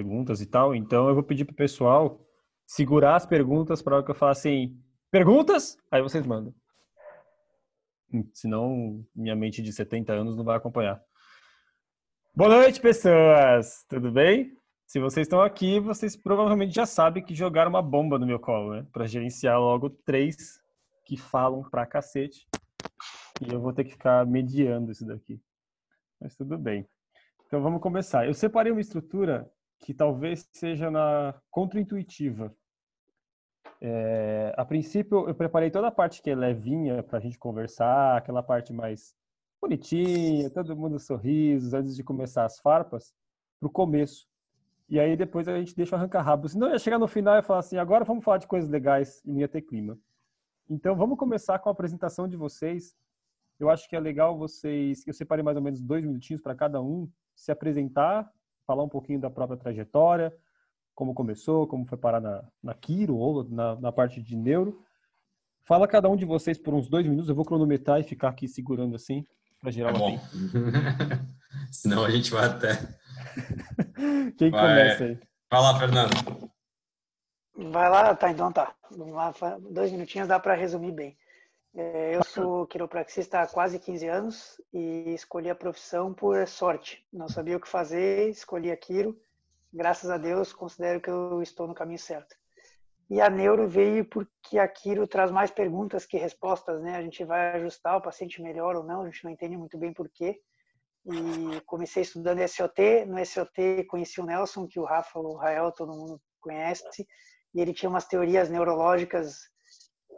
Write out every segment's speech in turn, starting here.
perguntas e tal. Então eu vou pedir pro pessoal segurar as perguntas para que eu falar assim, perguntas? Aí vocês mandam. Senão minha mente de 70 anos não vai acompanhar. Boa noite, pessoas! Tudo bem? Se vocês estão aqui, vocês provavelmente já sabem que jogaram uma bomba no meu colo, né? Para gerenciar logo três que falam pra cacete. E eu vou ter que ficar mediando isso daqui. Mas tudo bem. Então vamos começar. Eu separei uma estrutura que talvez seja na contraintuitiva. É, a princípio, eu preparei toda a parte que é levinha para a gente conversar, aquela parte mais bonitinha, todo mundo sorrisos, antes de começar as farpas, para o começo. E aí depois a gente deixa arrancar rabo. Senão ia chegar no final e falar assim, agora vamos falar de coisas legais e não ia ter clima. Então vamos começar com a apresentação de vocês. Eu acho que é legal vocês, eu separei mais ou menos dois minutinhos para cada um se apresentar, falar um pouquinho da própria trajetória, como começou, como foi parar na, na Kiro ou na, na parte de neuro. Fala cada um de vocês por uns dois minutos, eu vou cronometrar e ficar aqui segurando assim para gerar tá uma bom. Senão a gente vai até. Quem Vai. começa aí? Vai lá, Fernando. Vai lá, tá, então tá. Vamos lá, dois minutinhos dá para resumir bem. É, eu sou quiropraxista há quase 15 anos e escolhi a profissão por sorte. Não sabia o que fazer, escolhi a quiro. Graças a Deus, considero que eu estou no caminho certo. E a neuro veio porque a quiro traz mais perguntas que respostas, né? A gente vai ajustar o paciente melhor ou não, a gente não entende muito bem por quê. E comecei estudando SOT. No SOT conheci o Nelson, que o Rafa, o Rael, todo mundo conhece e ele tinha umas teorias neurológicas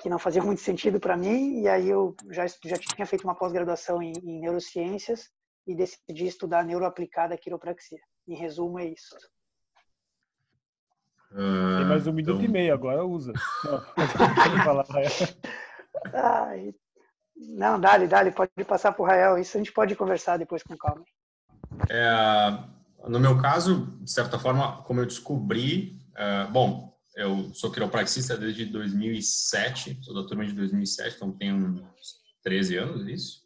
que não faziam muito sentido para mim e aí eu já já tinha feito uma pós-graduação em, em neurociências e decidi estudar neuroaplicada quiropraxia. Em resumo é isso. Tem mais um minuto então, e meio, agora usa. Ai, não, dale, dale, pode passar para o Rael. Isso a gente pode conversar depois com calma. É, no meu caso, de certa forma, como eu descobri, é, bom, eu sou quiropraxista desde 2007, sou da turma de 2007, então tenho uns 13 anos, isso.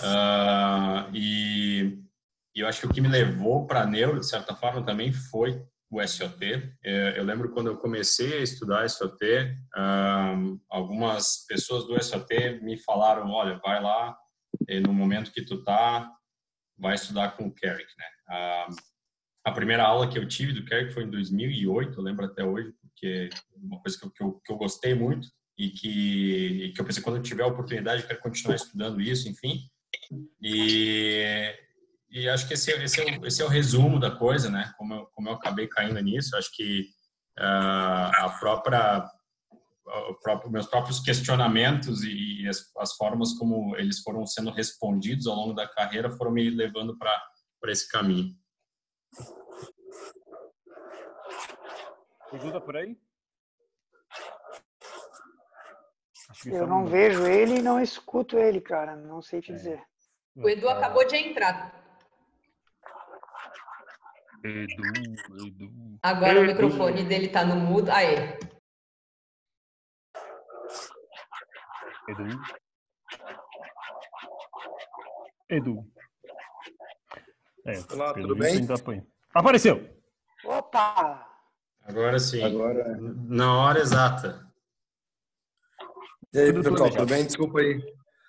Ah, e, e eu acho que o que me levou para neuro, de certa forma, também foi o SOT. É, eu lembro quando eu comecei a estudar SOT, ah, algumas pessoas do SOT me falaram, olha, vai lá, no momento que tu tá, vai estudar com o Carrick, né? Ah, a primeira aula que eu tive do Carrick foi em 2008, eu lembro até hoje, porque é uma coisa que eu, que eu, que eu gostei muito e que, e que eu pensei, quando eu tiver a oportunidade, eu quero continuar estudando isso, enfim. E, e acho que esse, esse, é o, esse é o resumo da coisa, né? Como eu, como eu acabei caindo nisso, acho que ah, a própria próprio, meus próprios questionamentos e, e as, as, formas como eles foram sendo respondidos ao longo da carreira foram me levando para esse caminho. Pergunta por aí? Eu não vejo ele e não escuto ele, cara. Não sei te dizer. O Edu acabou de entrar. Edu, Edu. Agora Edu. o microfone dele tá no mudo. Aê. Edu. Edu. É, Olá, tudo bem? apanha. Apareceu! Opa! Agora sim, Agora. na hora exata. E aí, Tudo pessoal, tudo bem? Desculpa aí.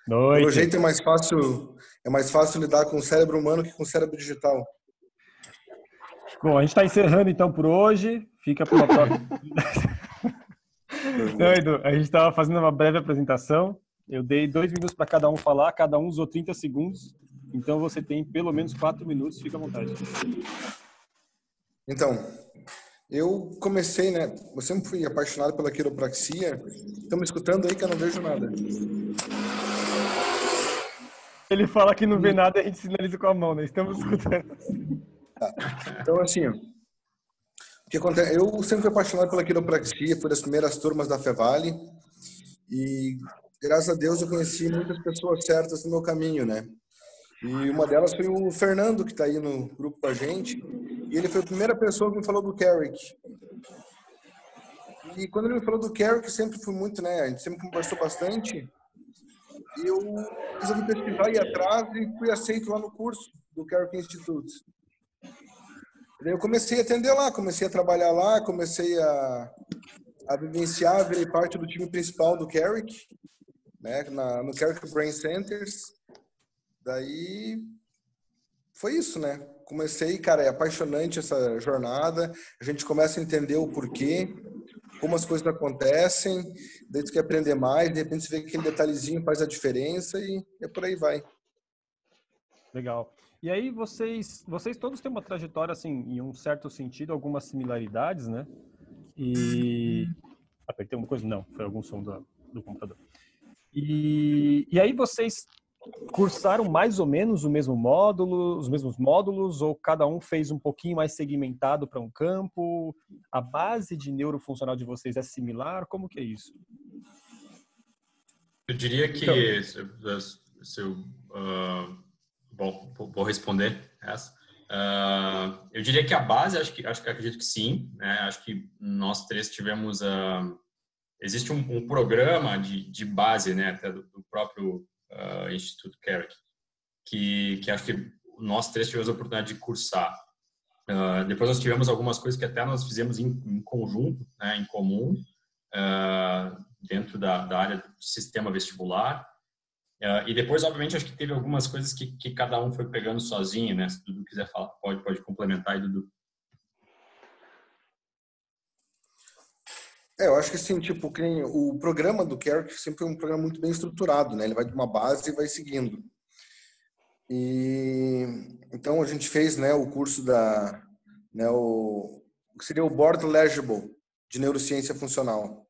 Noite. Pelo jeito é mais fácil, é mais fácil lidar com o cérebro humano que com o cérebro digital. Bom, a gente está encerrando então por hoje. Fica para próxima. Não, Edu, a gente estava fazendo uma breve apresentação. Eu dei dois minutos para cada um falar, cada um usou 30 segundos. Então você tem pelo menos quatro minutos, fica à vontade. Então, eu comecei, né? Eu sempre fui apaixonado pela quiropraxia. Me escutando aí que eu não vejo nada. Ele fala que não vê nada e a gente sinaliza com a mão, né? Estamos escutando. Então, assim, ó, o que acontece? Eu sempre fui apaixonado pela quiropraxia, fui das primeiras turmas da Fevale e graças a Deus eu conheci muitas pessoas certas no meu caminho, né? E uma delas foi o Fernando, que está aí no grupo com a gente, e ele foi a primeira pessoa que me falou do Carrick. E quando ele me falou do Carrick, sempre fui muito, né? A gente sempre conversou bastante. E eu resolvi pesquisar, ir atrás e fui aceito lá no curso do Carrick Institute. Daí eu comecei a atender lá, comecei a trabalhar lá, comecei a, a vivenciar, virei parte do time principal do Carrick, né, na, no Carrick Brain Centers. Daí foi isso, né? Comecei, cara, é apaixonante essa jornada. A gente começa a entender o porquê, como as coisas acontecem, daí tu quer aprender mais, de repente você vê que aquele detalhezinho faz a diferença e é por aí vai. Legal. E aí vocês, vocês todos têm uma trajetória assim, em um certo sentido, algumas similaridades, né? E apertei alguma coisa? Não, foi algum som do, do computador. E, e aí vocês cursaram mais ou menos o mesmo módulo, os mesmos módulos, ou cada um fez um pouquinho mais segmentado para um campo? A base de neurofuncional de vocês é similar? Como que é isso? Eu diria que então, se, se eu, uh, bom, vou responder essa. Uh, eu diria que a base, acho que, acho que acredito que sim. Né? Acho que nós três tivemos. Uh, existe um, um, programa de, de base, né, até do, do próprio uh, Instituto Carrick, que, que acho que nós três tivemos a oportunidade de cursar. Uh, depois nós tivemos algumas coisas que até nós fizemos em, em conjunto, né, em comum, uh, dentro da, da, área do sistema vestibular. Uh, e depois, obviamente, acho que teve algumas coisas que, que cada um foi pegando sozinho, né? Se Dudu quiser falar, pode, pode complementar aí, Dudu. É, eu acho que assim, tipo, o programa do Carrick sempre é um programa muito bem estruturado, né? Ele vai de uma base e vai seguindo. E então a gente fez, né, o curso da, né, o que seria o Board Legible de neurociência funcional.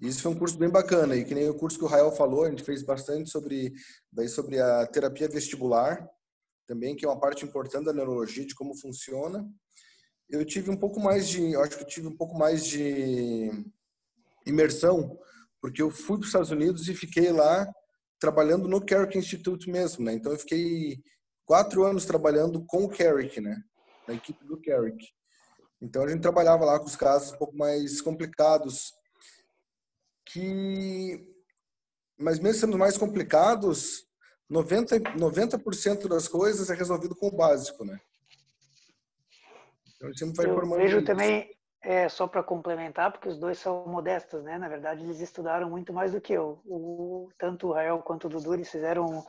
E isso foi um curso bem bacana e que nem o curso que o Rael falou, a gente fez bastante sobre daí sobre a terapia vestibular, também que é uma parte importante da neurologia de como funciona eu tive um pouco mais de, acho que eu tive um pouco mais de imersão, porque eu fui para os Estados Unidos e fiquei lá trabalhando no Carrick Institute mesmo, né? Então eu fiquei quatro anos trabalhando com o Carrick, né? Na equipe do Carrick. Então a gente trabalhava lá com os casos um pouco mais complicados, que, mas mesmo sendo mais complicados, 90 90% das coisas é resolvido com o básico, né? Então, sempre vai eu formando vejo também, é, só para complementar, porque os dois são modestos, né? Na verdade, eles estudaram muito mais do que eu. O, tanto o Rael quanto o Dudu, eles fizeram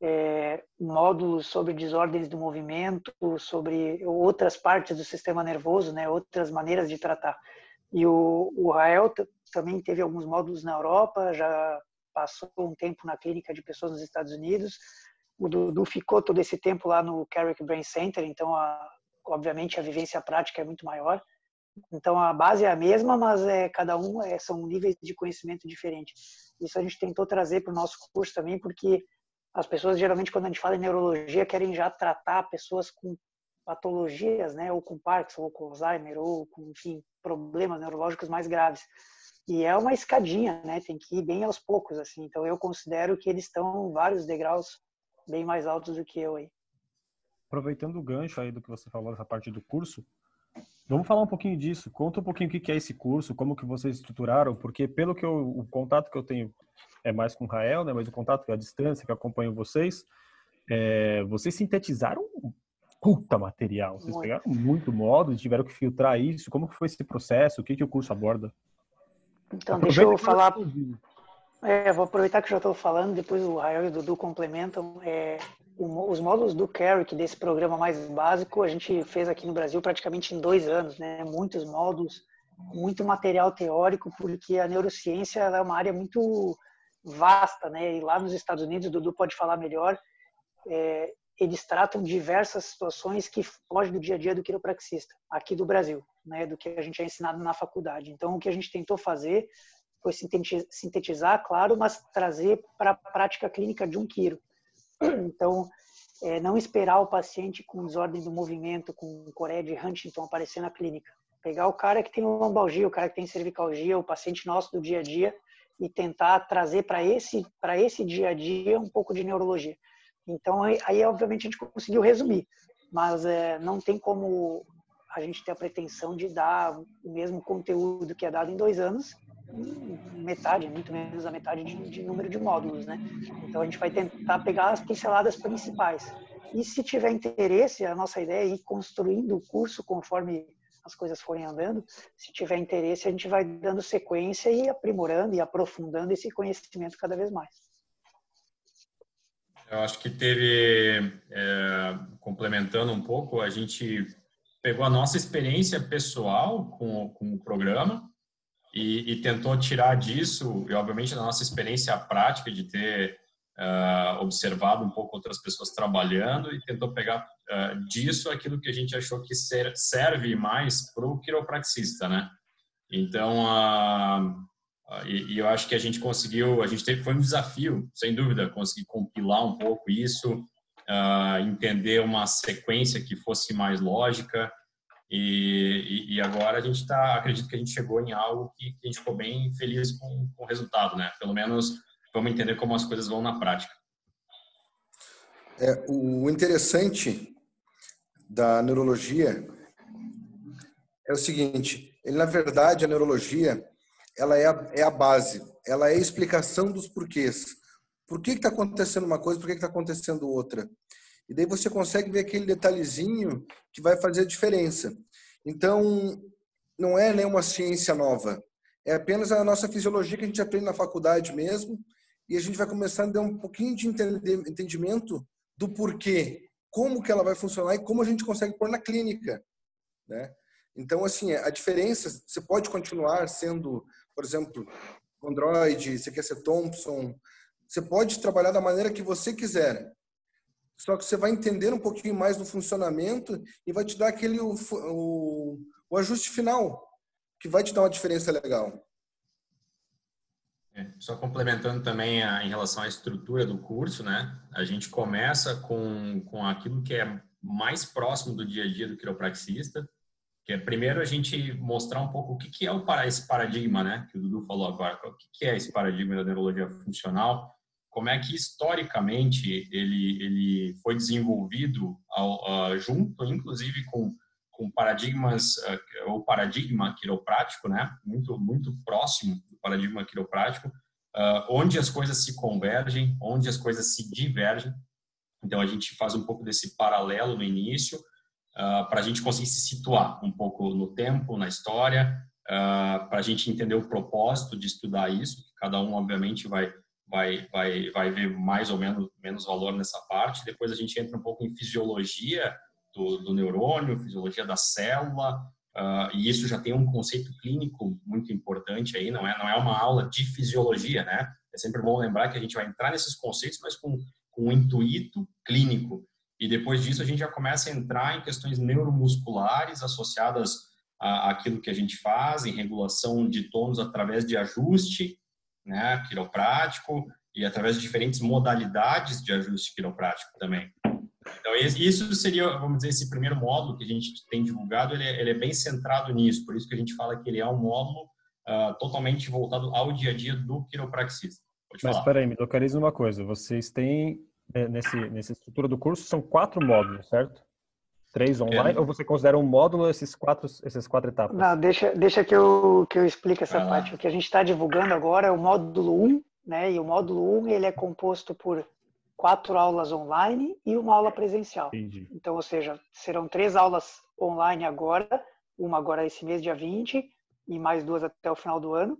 é, módulos sobre desordens do movimento, sobre outras partes do sistema nervoso, né? Outras maneiras de tratar. E o, o Rael também teve alguns módulos na Europa, já passou um tempo na clínica de pessoas nos Estados Unidos. O Dudu ficou todo esse tempo lá no Carrick Brain Center, então a, obviamente a vivência prática é muito maior. Então a base é a mesma, mas é cada um é, são níveis de conhecimento diferentes. Isso a gente tentou trazer para o nosso curso também, porque as pessoas geralmente quando a gente fala em neurologia querem já tratar pessoas com patologias, né, ou com Parkinson, ou com Alzheimer, ou com enfim problemas neurológicos mais graves. E é uma escadinha, né? Tem que ir bem aos poucos, assim. Então eu considero que eles estão vários degraus bem mais altos do que eu aí aproveitando o gancho aí do que você falou dessa parte do curso, vamos falar um pouquinho disso. Conta um pouquinho o que é esse curso, como que vocês estruturaram, porque pelo que eu, o contato que eu tenho é mais com o Rael, né? Mas o contato que é a distância que eu acompanho vocês, é, vocês sintetizaram puta material. Vocês muito. pegaram muito modo, tiveram que filtrar isso. Como que foi esse processo? O que que o curso aborda? Então, Aproveita deixa eu falar. É, vou aproveitar que já estou falando, depois o Rael e o Dudu complementam. É, os módulos do Carrick, desse programa mais básico, a gente fez aqui no Brasil praticamente em dois anos, né? Muitos módulos, muito material teórico, porque a neurociência é uma área muito vasta, né? E lá nos Estados Unidos, o Dudu pode falar melhor, é, eles tratam diversas situações que fogem do dia a dia do quiropraxista, aqui do Brasil, né? Do que a gente é ensinado na faculdade. Então, o que a gente tentou fazer foi sintetizar, claro, mas trazer para a prática clínica de um quiro. Então, é, não esperar o paciente com desordem do movimento, com Coreia de Huntington aparecer na clínica. Pegar o cara que tem lombalgia, o cara que tem cervicalgia, o paciente nosso do dia a dia e tentar trazer para esse para esse dia a dia um pouco de neurologia. Então aí, aí obviamente a gente conseguiu resumir, mas é, não tem como a gente ter a pretensão de dar o mesmo conteúdo que é dado em dois anos metade, muito menos da metade de, de, número de módulos, né? Então a gente vai tentar pegar as pinceladas principais. E se tiver interesse, a nossa ideia é ir construindo o curso conforme as coisas forem andando. Se tiver interesse, a gente vai dando sequência e aprimorando e aprofundando esse conhecimento cada vez mais. Eu acho que teve, é, complementando um pouco, a gente pegou a nossa experiência pessoal com, com o programa e, e, tentou tirar disso, e obviamente da nossa experiência prática de ter uh, observado um pouco outras pessoas trabalhando e tentou pegar uh, disso aquilo que a gente achou que ser, serve mais para o quiropraxista, né? Então, uh, e, e, eu acho que a gente conseguiu, a gente teve, foi um desafio, sem dúvida, conseguir compilar um pouco isso, entender uma sequência que fosse mais lógica, e, e, agora a gente está, acredito que a gente chegou em algo que, que a gente ficou bem feliz com, com, o resultado, né? Pelo menos vamos entender como as coisas vão na prática. É, o interessante da neurologia é o seguinte, ele, na verdade, a neurologia ela é a, é a base, ela é a explicação dos porquês. Por que está acontecendo uma coisa, por que está acontecendo outra? E daí você consegue ver aquele detalhezinho que vai fazer a diferença. Então, não é nenhuma ciência nova. É apenas a nossa fisiologia que a gente aprende na faculdade mesmo e a gente vai começar a dar um pouquinho de entendimento do porquê, como que ela vai funcionar e como a gente consegue pôr na clínica, né? Então, assim, a diferença, você pode continuar sendo, por exemplo, Android, você quer ser Thompson, você pode trabalhar da maneira que você quiser. Só que você vai entender um pouquinho mais do funcionamento e vai te dar aquele o, o, o ajuste final, que vai te dar uma diferença legal. É, só complementando também a, em relação à estrutura do curso, né? A gente começa com, com aquilo que é mais próximo do dia a dia do quiropraxista, que é primeiro a gente mostrar um pouco o que, que é o esse paradigma, né? Que o Dudu falou agora, o que, que é esse paradigma da neurologia funcional, como é que historicamente ele ele foi desenvolvido ao, junto, inclusive com com paradigmas uh, o paradigma quiroprático, né? Muito muito próximo paradigma quiroprático, uh, onde as coisas se convergem, onde as coisas se divergem. Então, a gente faz um pouco desse paralelo no início, uh, para a gente conseguir se situar um pouco no tempo, na história, uh, para a gente entender o propósito de estudar isso. Cada um, obviamente, vai, vai, vai, vai ver mais ou menos, menos valor nessa parte. Depois, a gente entra um pouco em fisiologia do, do neurônio, fisiologia da célula, Uh, e isso já tem um conceito clínico muito importante aí, não é, não é uma aula de fisiologia, né? É sempre bom lembrar que a gente vai entrar nesses conceitos, mas com, com um intuito clínico. E depois disso a gente já começa a entrar em questões neuromusculares associadas àquilo que a gente faz, em regulação de tônus através de ajuste, né, quiroprático, e através de diferentes modalidades de ajuste quiroprático também. Então, isso seria, vamos dizer, esse primeiro módulo que a gente tem divulgado, ele é, ele é bem centrado nisso, por isso que a gente fala que ele é um módulo uh, totalmente voltado ao dia a dia do quiropraxista. Pode Mas, espera aí, me localiza uma coisa. Vocês têm, né, nesse, nessa estrutura do curso, são quatro módulos, certo? Três online, é. ou você considera um módulo esses quatro, essas quatro etapas? Não, deixa, deixa que, eu, que eu explique essa parte. O que a gente está divulgando agora é o módulo 1, né? E o módulo 1 ele é composto por quatro aulas online e uma aula presencial. Entendi. Então, ou seja, serão três aulas online agora, uma agora esse mês, dia 20, e mais duas até o final do ano,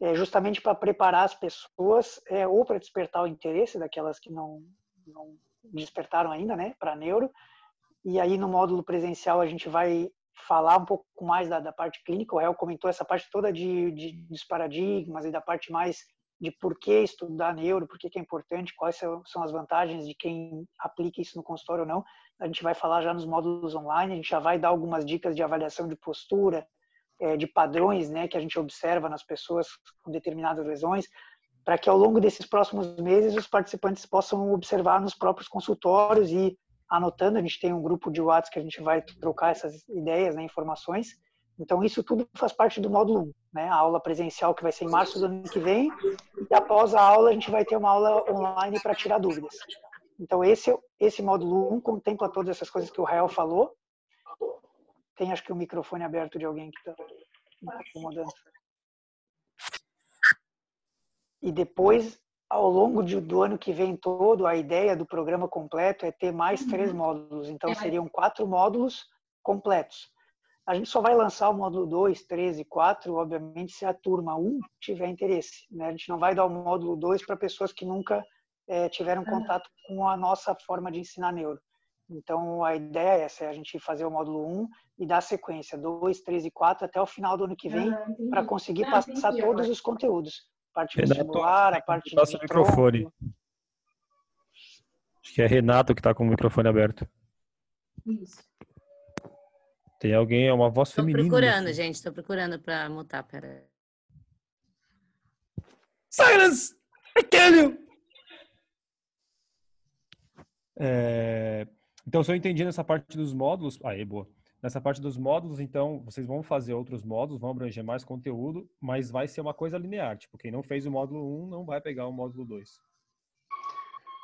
é justamente para preparar as pessoas, é, ou para despertar o interesse daquelas que não, não despertaram ainda, né, para neuro. E aí, no módulo presencial, a gente vai falar um pouco mais da, da parte clínica. O Hel comentou essa parte toda de, de, dos paradigmas e da parte mais de por que estudar neuro, por que, é importante, quais são as vantagens de quem aplica isso no consultório ou não. A gente vai falar já nos módulos online, a gente já vai dar algumas dicas de avaliação de postura, é, de padrões né, que a gente observa nas pessoas com determinadas lesões, para que ao longo desses próximos meses os participantes possam observar nos próprios consultórios e anotando. A gente tem um grupo de WhatsApp que a gente vai trocar essas ideias, né, informações então, isso tudo faz parte do módulo 1, né? A aula presencial que vai ser em março do ano que vem, e após a aula a gente vai ter uma aula online para tirar dúvidas. Então, esse, esse módulo 1 contempla todas essas coisas que o Rael falou. Tem, acho que, o um microfone aberto de alguém que está incomodando. E depois, ao longo de, do ano que vem todo, a ideia do programa completo é ter mais três módulos. Então, seriam quatro módulos completos. A gente só vai lançar o módulo 2, 3 e 4, obviamente, se a turma 1 tiver interesse. Né? A gente não vai dar o módulo 2 para pessoas que nunca é, tiveram contato com a nossa forma de ensinar neuro. Então, a ideia é essa, é a gente fazer o módulo 1 e dar sequência 2, 3 e 4 até o final do ano que vem, ah, para conseguir passar todos os conteúdos. A parte Renato, vestibular, a parte de Passa o microfone. Acho que é Renato que está com o microfone aberto. Isso. Tem alguém, é uma voz Tô feminina. procurando, gente. Tô procurando para mutar, pera. Silence! Aquele! É... Então, se eu entendi nessa parte dos módulos. Aí, boa. Nessa parte dos módulos, então, vocês vão fazer outros módulos, vão abranger mais conteúdo, mas vai ser uma coisa linear. Tipo, quem não fez o módulo 1 não vai pegar o módulo 2.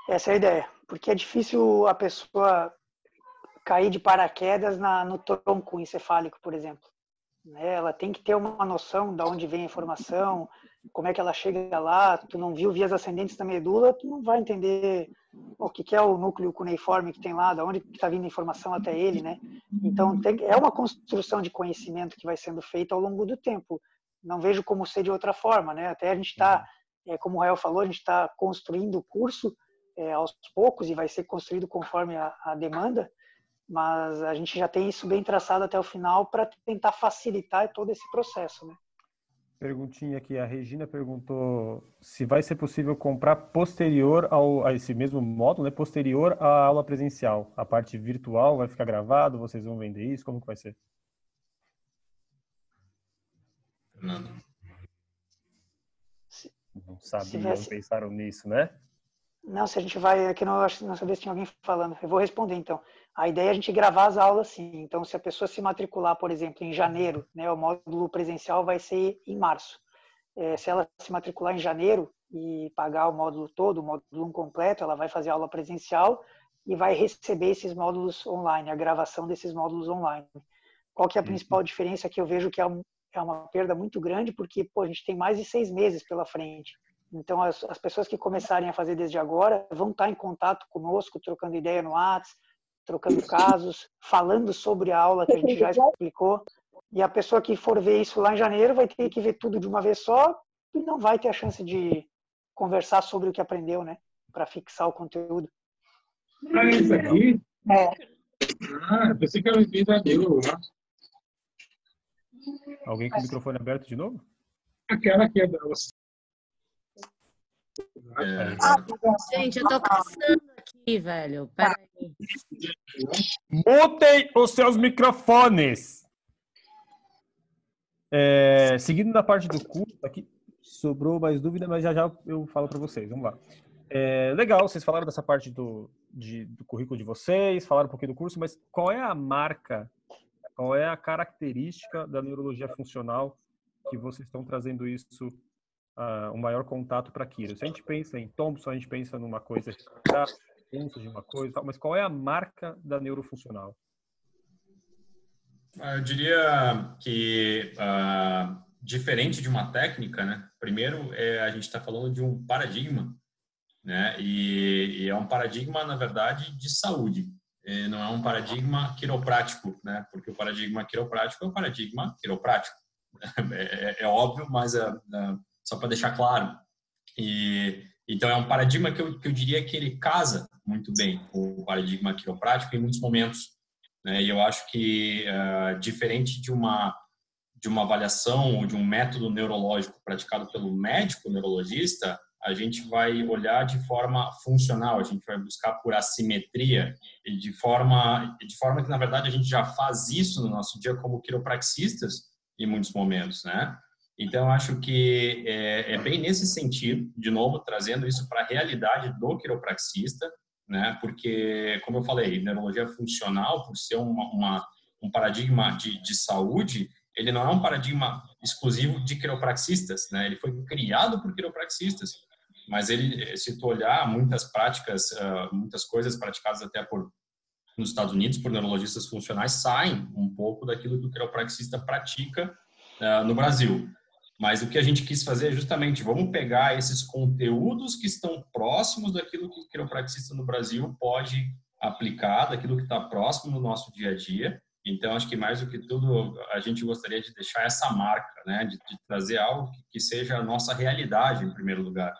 Essa é a ideia. Porque é difícil a pessoa cair de paraquedas na, no tronco encefálico, por exemplo. Né? Ela tem que ter uma noção de onde vem a informação, como é que ela chega lá. Tu não viu vias ascendentes da medula, tu não vai entender o que é o núcleo cuneiforme que tem lá, da onde está vindo a informação até ele, né? Então tem, é uma construção de conhecimento que vai sendo feita ao longo do tempo. Não vejo como ser de outra forma, né? Até a gente está, é, como o Rael falou, a gente está construindo o curso é, aos poucos e vai ser construído conforme a, a demanda mas a gente já tem isso bem traçado até o final para tentar facilitar todo esse processo, né? Perguntinha aqui, a Regina perguntou se vai ser possível comprar posterior ao, a esse mesmo módulo, né, posterior à aula presencial. A parte virtual vai ficar gravado, vocês vão vender isso, como que vai ser? Fernando. Não sabiam, não pensaram nisso, né? Não, se a gente vai, aqui não, acho, não sabia se tinha alguém falando. Eu vou responder então. A ideia é a gente gravar as aulas sim. Então, se a pessoa se matricular, por exemplo, em janeiro, né, o módulo presencial vai ser em março. É, se ela se matricular em janeiro e pagar o módulo todo, o módulo 1 completo, ela vai fazer aula presencial e vai receber esses módulos online, a gravação desses módulos online. Qual que é a uhum. principal diferença que eu vejo que é, um, é uma perda muito grande, porque pô, a gente tem mais de seis meses pela frente. Então, as, as pessoas que começarem a fazer desde agora vão estar em contato conosco, trocando ideia no WhatsApp, trocando casos, falando sobre a aula que a gente já explicou. E a pessoa que for ver isso lá em janeiro vai ter que ver tudo de uma vez só e não vai ter a chance de conversar sobre o que aprendeu, né? Para fixar o conteúdo. Ah, isso aqui? É. Ah, pensei que era o verdadeiro lá. Alguém com o microfone aberto de novo? Aquela que é da É, Gente, eu tô caçando aqui, velho. Peraí. Mutem os seus microfones! É, seguindo na parte do curso, aqui sobrou mais dúvida, mas já já eu falo para vocês. Vamos lá. É, legal, vocês falaram dessa parte do, de, do currículo de vocês, falaram um pouquinho do curso, mas qual é a marca, qual é a característica da neurologia funcional que vocês estão trazendo isso uh, um maior contato para Kira. Se a gente pensa em Thompson, a gente pensa numa coisa de uma coisa, mas qual é a marca da neurofuncional? Ah, eu diria que uh, diferente de uma técnica, né? Primeiro, é, a gente está falando de um paradigma, né? E, e, é um paradigma, na verdade, de saúde. E não é um paradigma quiroprático, né? Porque o paradigma quiroprático é um paradigma quiroprático. É, é, é óbvio, mas é, é só para deixar claro. E então é um paradigma que eu, que eu diria que ele casa muito bem com o paradigma quiroprático em muitos momentos. Né? E eu acho que uh, diferente de uma de uma avaliação ou de um método neurológico praticado pelo médico neurologista, a gente vai olhar de forma funcional, a gente vai buscar por assimetria e de forma de forma que na verdade a gente já faz isso no nosso dia como quiropraxistas em muitos momentos, né? Então, acho que é, é, bem nesse sentido, de novo, trazendo isso para a realidade do quiropraxista, né? Porque, como eu falei, neurologia funcional, por ser uma, uma um paradigma de, de, saúde, ele não é um paradigma exclusivo de quiropraxistas, né? Ele foi criado por quiropraxistas, mas ele, se tu olhar muitas práticas, uh, muitas coisas praticadas até por nos Estados Unidos por neurologistas funcionais saem um pouco daquilo que o quiropraxista pratica uh, no Brasil. Mas o que a gente quis fazer é justamente, vamos pegar esses conteúdos que estão próximos daquilo que o quiropraxista no Brasil pode aplicar, daquilo que está próximo no nosso dia a dia. Então, acho que mais do que tudo, a gente gostaria de deixar essa marca, né? De, de trazer algo que, que, seja a nossa realidade, em primeiro lugar,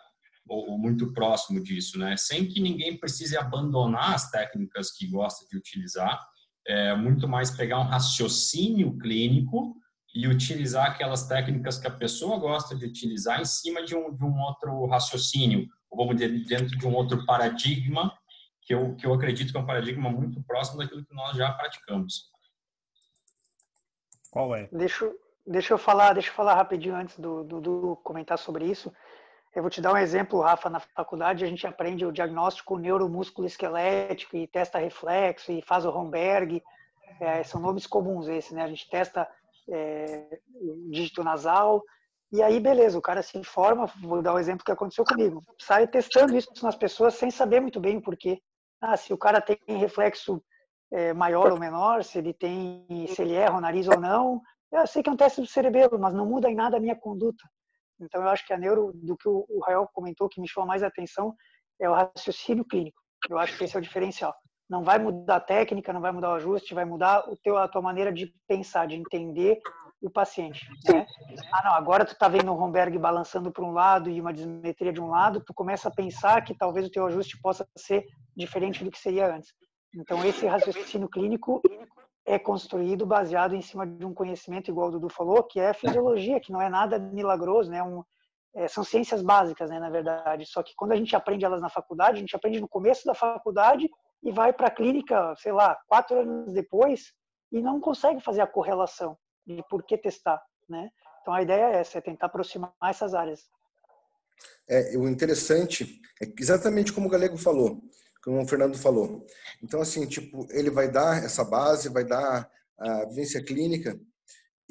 ou, muito próximo disso, né? Sem que ninguém precise abandonar as técnicas que gosta de utilizar, é muito mais pegar um raciocínio clínico e utilizar aquelas técnicas que a pessoa gosta de utilizar em cima de um, de um outro raciocínio, ou vamos dizer, dentro de um outro paradigma, que eu, que eu acredito que é um paradigma muito próximo daquilo que nós já praticamos. Qual é? Deixa, deixa eu falar, deixa eu falar rapidinho antes do, do, do comentar sobre isso. Eu vou te dar um exemplo, Rafa. Na faculdade a gente aprende o diagnóstico neuromusculo esquelético e testa reflexo e faz o Romberg. É, são nomes comuns esses, né? A gente testa é, dígito nasal. E aí, beleza, o cara se informa, vou dar o um exemplo que aconteceu comigo. Sai testando isso nas pessoas sem saber muito bem o porquê. Ah, se o cara tem reflexo é, maior ou menor, se ele tem, se ele erra o nariz ou não. Eu sei que é um teste do cerebelo, mas não muda em nada a minha conduta. Então, eu acho que a neuro, do que o Rael comentou, que me chamou mais atenção, é o raciocínio clínico. Eu acho que esse é o diferencial. Não vai mudar a técnica, não vai mudar o ajuste, vai mudar o teu, a tua maneira de pensar, de entender o paciente. Né? Ah, não, agora tu tá vendo o Romberg balançando para um lado e uma dismetria de um lado, tu começa a pensar que talvez o teu ajuste possa ser diferente do que seria antes. Então, esse raciocínio clínico é construído baseado em cima de um conhecimento, igual o Dudu falou, que é fisiologia, que não é nada milagroso, né? Um, é, são ciências básicas, né, na verdade. Só que quando a gente aprende elas na faculdade, a gente aprende no começo da faculdade e vai para a clínica, sei lá, quatro anos depois e não consegue fazer a correlação de por que testar, né? Então a ideia é essa, é tentar aproximar essas áreas. É, o interessante é exatamente como o Galego falou, como o Fernando falou. Então assim, tipo, ele vai dar essa base, vai dar a vivência clínica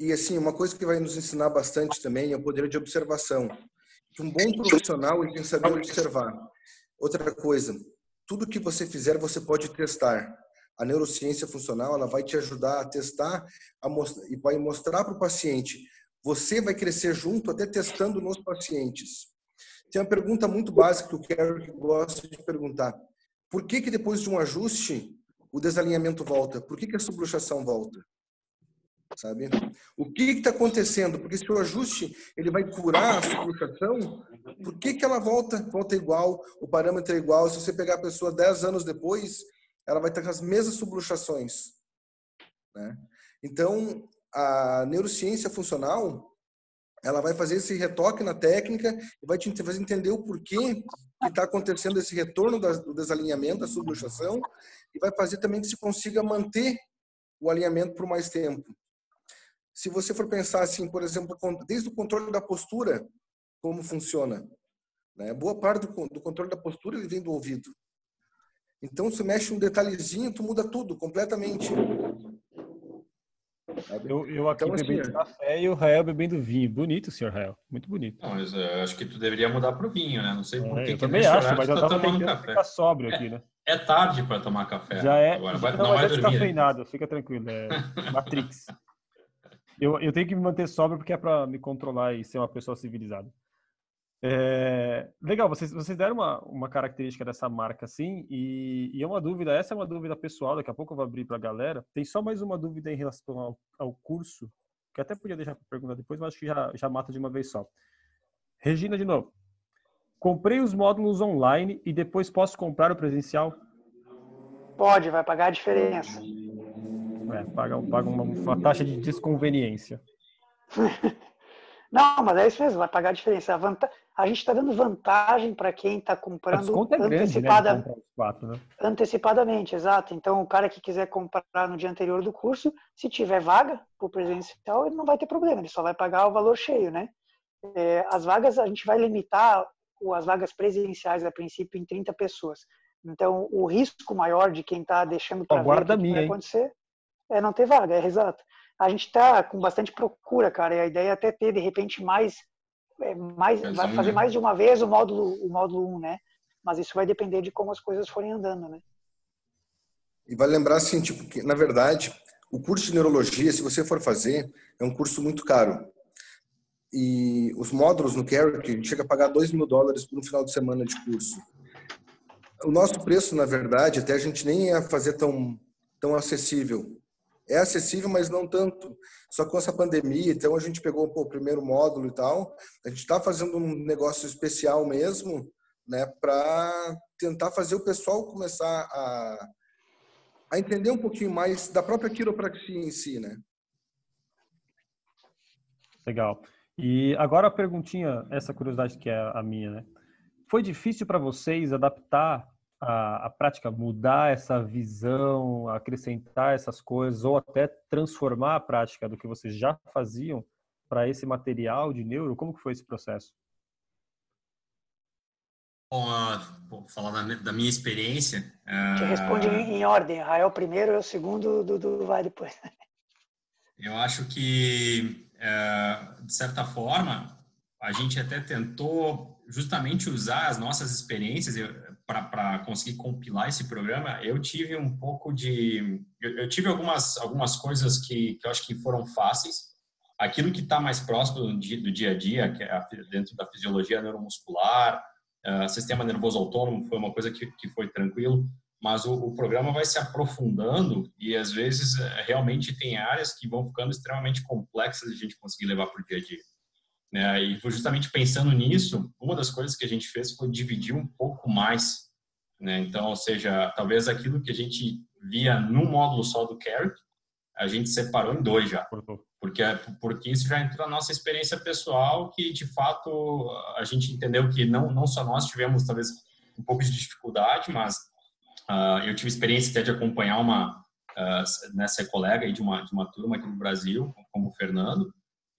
e assim, uma coisa que vai nos ensinar bastante também é o poder de observação. Que um bom profissional ele tem que saber observar. Outra coisa, tudo que você fizer você pode testar. A neurociência funcional ela vai te ajudar a testar a mostrar, e vai mostrar para o paciente. Você vai crescer junto até testando nos pacientes. Tem uma pergunta muito básica que eu quero que gosto de perguntar. Por que que depois de um ajuste o desalinhamento volta? Por que que a subluxação volta? Sabe? O que está acontecendo? Porque se o ajuste ele vai curar a subluxação, por que, que ela volta, volta igual, o parâmetro é igual? Se você pegar a pessoa 10 anos depois, ela vai ter as mesmas subluxações. Né? Então, a neurociência funcional, ela vai fazer esse retoque na técnica e vai te fazer entender o porquê que está acontecendo esse retorno do desalinhamento, da subluxação, e vai fazer também que se consiga manter o alinhamento por mais tempo se você for pensar assim, por exemplo, desde o controle da postura, como funciona. Né? Boa parte do, do controle da postura ele vem do ouvido. Então, se mexe um detalhezinho, tu muda tudo completamente. Eu, eu aqui então, bebendo assim, café e o Rael bebendo vinho. Bonito, senhor Rael. Muito bonito. Não, mas eu acho que tu deveria mudar pro vinho, né? Não sei por é, que. Eu também acho, mas eu tá tava tomando café. ficar sóbrio aqui, né? É tarde para tomar café. Já é. Agora vai, não, não vai é dormir. descafeinado, fica tranquilo. É Matrix. Eu, eu tenho que me manter sóbrio porque é para me controlar e ser uma pessoa civilizada. É, legal, vocês, vocês deram uma, uma característica dessa marca assim, e, e é uma dúvida, essa é uma dúvida pessoal, daqui a pouco eu vou abrir para a galera. Tem só mais uma dúvida em relação ao, ao curso, que até podia deixar para perguntar depois, mas acho que já, já mata de uma vez só. Regina, de novo. Comprei os módulos online e depois posso comprar o presencial? Pode, vai pagar a diferença. É, paga, paga uma, uma taxa de desconveniência. Não, mas é isso mesmo, vai pagar a diferença. A, vanta... a gente está dando vantagem para quem está comprando é grande, antecipada... né, quatro, né? antecipadamente, exato. Então, o cara que quiser comprar no dia anterior do curso, se tiver vaga para o presencial, ele não vai ter problema, ele só vai pagar o valor cheio, né? É, as vagas, a gente vai limitar as vagas presenciais, a princípio, em 30 pessoas. Então, o risco maior de quem está deixando para ver o que minha, vai acontecer é não ter vaga, é exato. A gente está com bastante procura, cara, e a ideia é até ter, de repente, mais, é, mais vai fazer mais de uma vez o módulo, o módulo 1, né? Mas isso vai depender de como as coisas forem andando, né? E vai lembrar, assim, tipo, que, na verdade, o curso de neurologia, se você for fazer, é um curso muito caro. e os módulos no Carrick, a gente chega a pagar 2 mil dólares por um final de semana de curso. O nosso preço, na verdade, até a gente nem ia fazer tão, tão acessível. É acessível, mas não tanto. Só com essa pandemia, então a gente pegou pô, o primeiro módulo e tal. A gente está fazendo um negócio especial mesmo, né, para tentar fazer o pessoal começar a, a entender um pouquinho mais da própria quiropraxia em si, né? Legal. E agora a perguntinha, essa curiosidade que é a minha, né? Foi difícil para vocês adaptar a, a, prática, mudar essa visão, acrescentar essas coisas, ou até transformar a prática do que vocês já faziam para esse material de neuro? Como que foi esse processo? Bom, uh, falar da, da, minha experiência. Uh, Te responde em, em ordem. Rael primeiro, eu segundo, o Dudu vai depois. Eu acho que, uh, de certa forma, a gente até tentou justamente usar as nossas experiências para conseguir compilar esse programa. Eu tive um pouco de. Eu, eu tive algumas, algumas coisas que, que eu acho que foram fáceis. Aquilo que está mais próximo do dia, do dia a dia, que é dentro da fisiologia neuromuscular, Uh, sistema nervoso autônomo foi uma coisa que, que foi tranquilo, mas o, o, programa vai se aprofundando e às vezes eh, realmente tem áreas que vão ficando extremamente complexas de a gente conseguir levar para o dia a dia. Né? E justamente pensando nisso, uma das coisas que a gente fez foi dividir um pouco mais. Né? Então, ou seja, talvez aquilo que a gente via num módulo só do Carrot, a gente separou em dois já porque porque isso já entrou na nossa experiência pessoal que de fato a gente entendeu que não não só nós tivemos talvez um pouco de dificuldade mas uh, eu tive experiência até de acompanhar uma uh, né, ser colega aí de uma de uma turma aqui no Brasil como o Fernando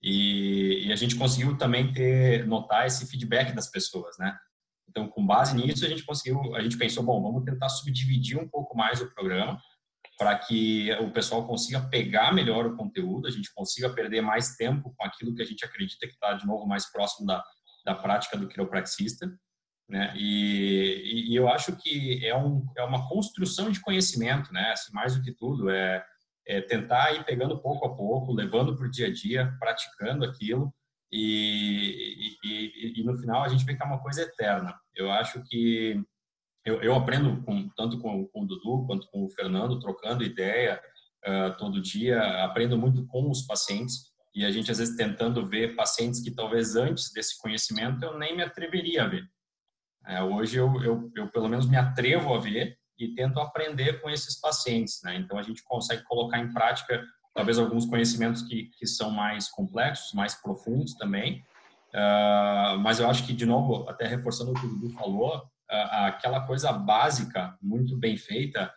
e, e a gente conseguiu também ter notar esse feedback das pessoas né então com base nisso a gente conseguiu a gente pensou bom vamos tentar subdividir um pouco mais o programa para que o pessoal consiga pegar melhor o conteúdo, a gente consiga perder mais tempo com aquilo que a gente acredita que está, de novo, mais próximo da, da prática do quiropraxista. Né? E, e, eu acho que é, um, é uma construção de conhecimento, né? Assim, mais do que tudo, é, é tentar ir pegando pouco a pouco, levando para o dia a dia, praticando aquilo, e, e, e, no final a gente vê que é uma coisa eterna. Eu acho que eu, eu aprendo com, tanto com, com, o Dudu quanto com o Fernando, trocando ideia uh, todo dia, aprendo muito com os pacientes e a gente às vezes tentando ver pacientes que talvez antes desse conhecimento eu nem me atreveria a ver. É, hoje eu, eu, eu, pelo menos me atrevo a ver e tento aprender com esses pacientes, né? Então a gente consegue colocar em prática talvez alguns conhecimentos que, que são mais complexos, mais profundos também. Uh, mas eu acho que, de novo, até reforçando o que o Dudu falou, aquela coisa básica, muito bem feita,